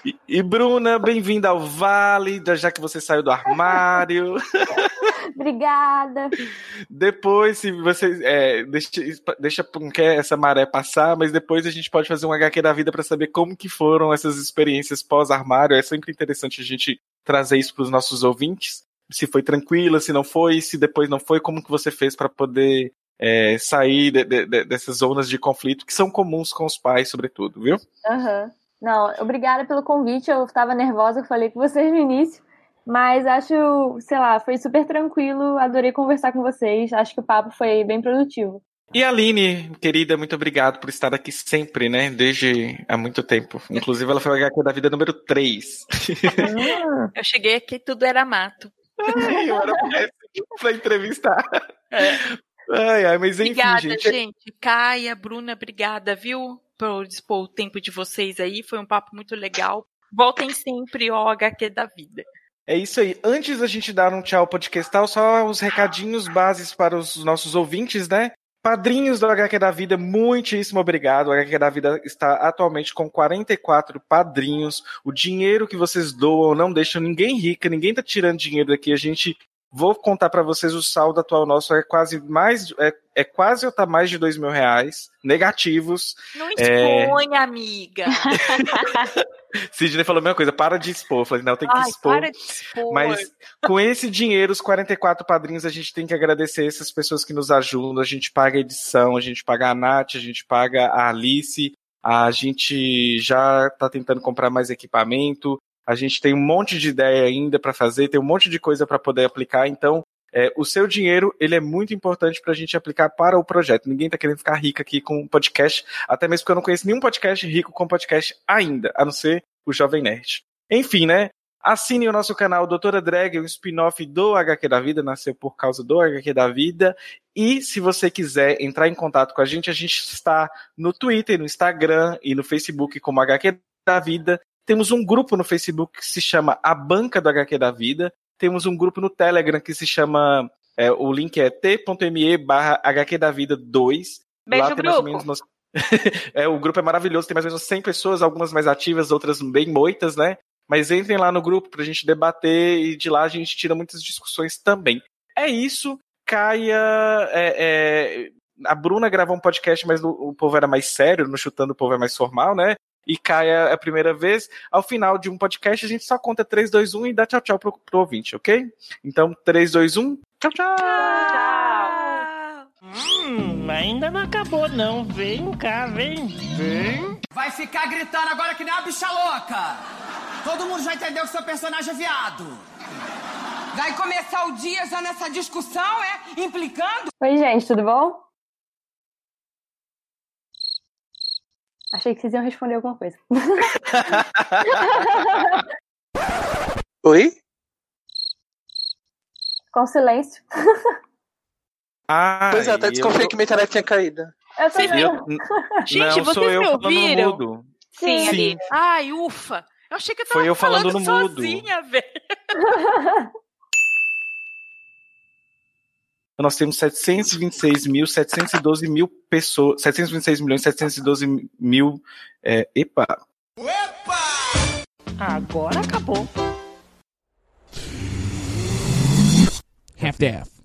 e, e, Bruna, bem-vinda ao Vale, já que você saiu do armário. Obrigada. Depois, se você é, deixa, deixa essa maré passar, mas depois a gente pode fazer um HQ da vida para saber como que foram essas experiências pós-armário. É sempre interessante a gente trazer isso para os nossos ouvintes. Se foi tranquila, se não foi, se depois não foi, como que você fez para poder é, sair de, de, de, dessas zonas de conflito que são comuns com os pais, sobretudo, viu? Uhum. Não, obrigada pelo convite. Eu estava nervosa, eu falei com vocês no início, mas acho, sei lá, foi super tranquilo. Adorei conversar com vocês. Acho que o papo foi bem produtivo. E Aline, querida, muito obrigado por estar aqui sempre, né? Desde há muito tempo. Inclusive, ela foi a HQ da vida número 3. Ah, eu cheguei aqui tudo era mato. Ai, eu era péssimo pra entrevistar. É. Ai, ai, mas enfim, obrigada, gente. gente. Caia, Bruna, obrigada, viu? Por dispor o tempo de vocês aí. Foi um papo muito legal. Voltem sempre ao HQ da vida. É isso aí. Antes da gente dar um tchau podcastal, só os recadinhos bases para os nossos ouvintes, né? Padrinhos do HQ da Vida, muitíssimo obrigado. O HQ da Vida está atualmente com 44 padrinhos. O dinheiro que vocês doam não deixa ninguém rica, ninguém tá tirando dinheiro daqui. A gente Vou contar para vocês o saldo atual nosso é quase mais é, é quase ou tá mais de dois mil reais negativos. Não expõe, é... amiga. Sidney falou a mesma coisa, para de expor. Eu falei, não, tem que Ai, expor. Para de expor. Mas com esse dinheiro, os 44 padrinhos, a gente tem que agradecer essas pessoas que nos ajudam. A gente paga a edição, a gente paga a Nath, a gente paga a Alice, a gente já está tentando comprar mais equipamento, a gente tem um monte de ideia ainda para fazer, tem um monte de coisa para poder aplicar, então É, o seu dinheiro, ele é muito importante para a gente aplicar para o projeto. Ninguém está querendo ficar rico aqui com podcast, até mesmo porque eu não conheço nenhum podcast rico com podcast ainda, a não ser o Jovem Nerd. Enfim, né? Assine o nosso canal Doutora Drag, um spin-off do HQ da Vida, nasceu por causa do HQ da Vida. E se você quiser entrar em contato com a gente, a gente está no Twitter, no Instagram e no Facebook como HQ da Vida. Temos um grupo no Facebook que se chama A Banca do HQ da Vida. Temos um grupo no Telegram que se chama. É, o link é t.me barra HQ da Vida 2. Beijo, Lá tem mais ou menos umas- é, o grupo é maravilhoso, tem mais ou menos 100 pessoas, algumas mais ativas, outras bem moitas, né? Mas entrem lá no grupo pra gente debater e de lá a gente tira muitas discussões também. É isso. Caia. é, é, a Bruna gravou um podcast, mas o, o povo era mais sério, no Chutando o povo é mais formal, né? E Caia é a primeira vez. Ao final de um podcast, a gente só conta 3, 2, 1 e dá tchau, tchau pro, pro ouvinte, ok? Então, 3, 2, 1. Tchau, tchau! Hum, ainda não acabou não. Vem cá, vem, vem. Vai ficar gritando agora que nem uma bicha louca. Todo mundo já entendeu que seu personagem é viado. Vai começar o dia já nessa discussão, é? Implicando? Oi, gente, tudo bom? Achei que vocês iam responder alguma coisa. Oi? Com silêncio. Ah, Pois é, até desconfiei eu- que minha internet tinha caído. Eu também. eu- Gente, não, sou vocês eu me falando no ouviram? mudo. Sim, Sim. ali. Ai, ufa. Eu achei que eu tava Foi eu falando no mudo. sozinha, velho. Nós temos 726.712 mil pessoas. 726 milhões 712 mil. É, epa! Agora acabou. Half-Death.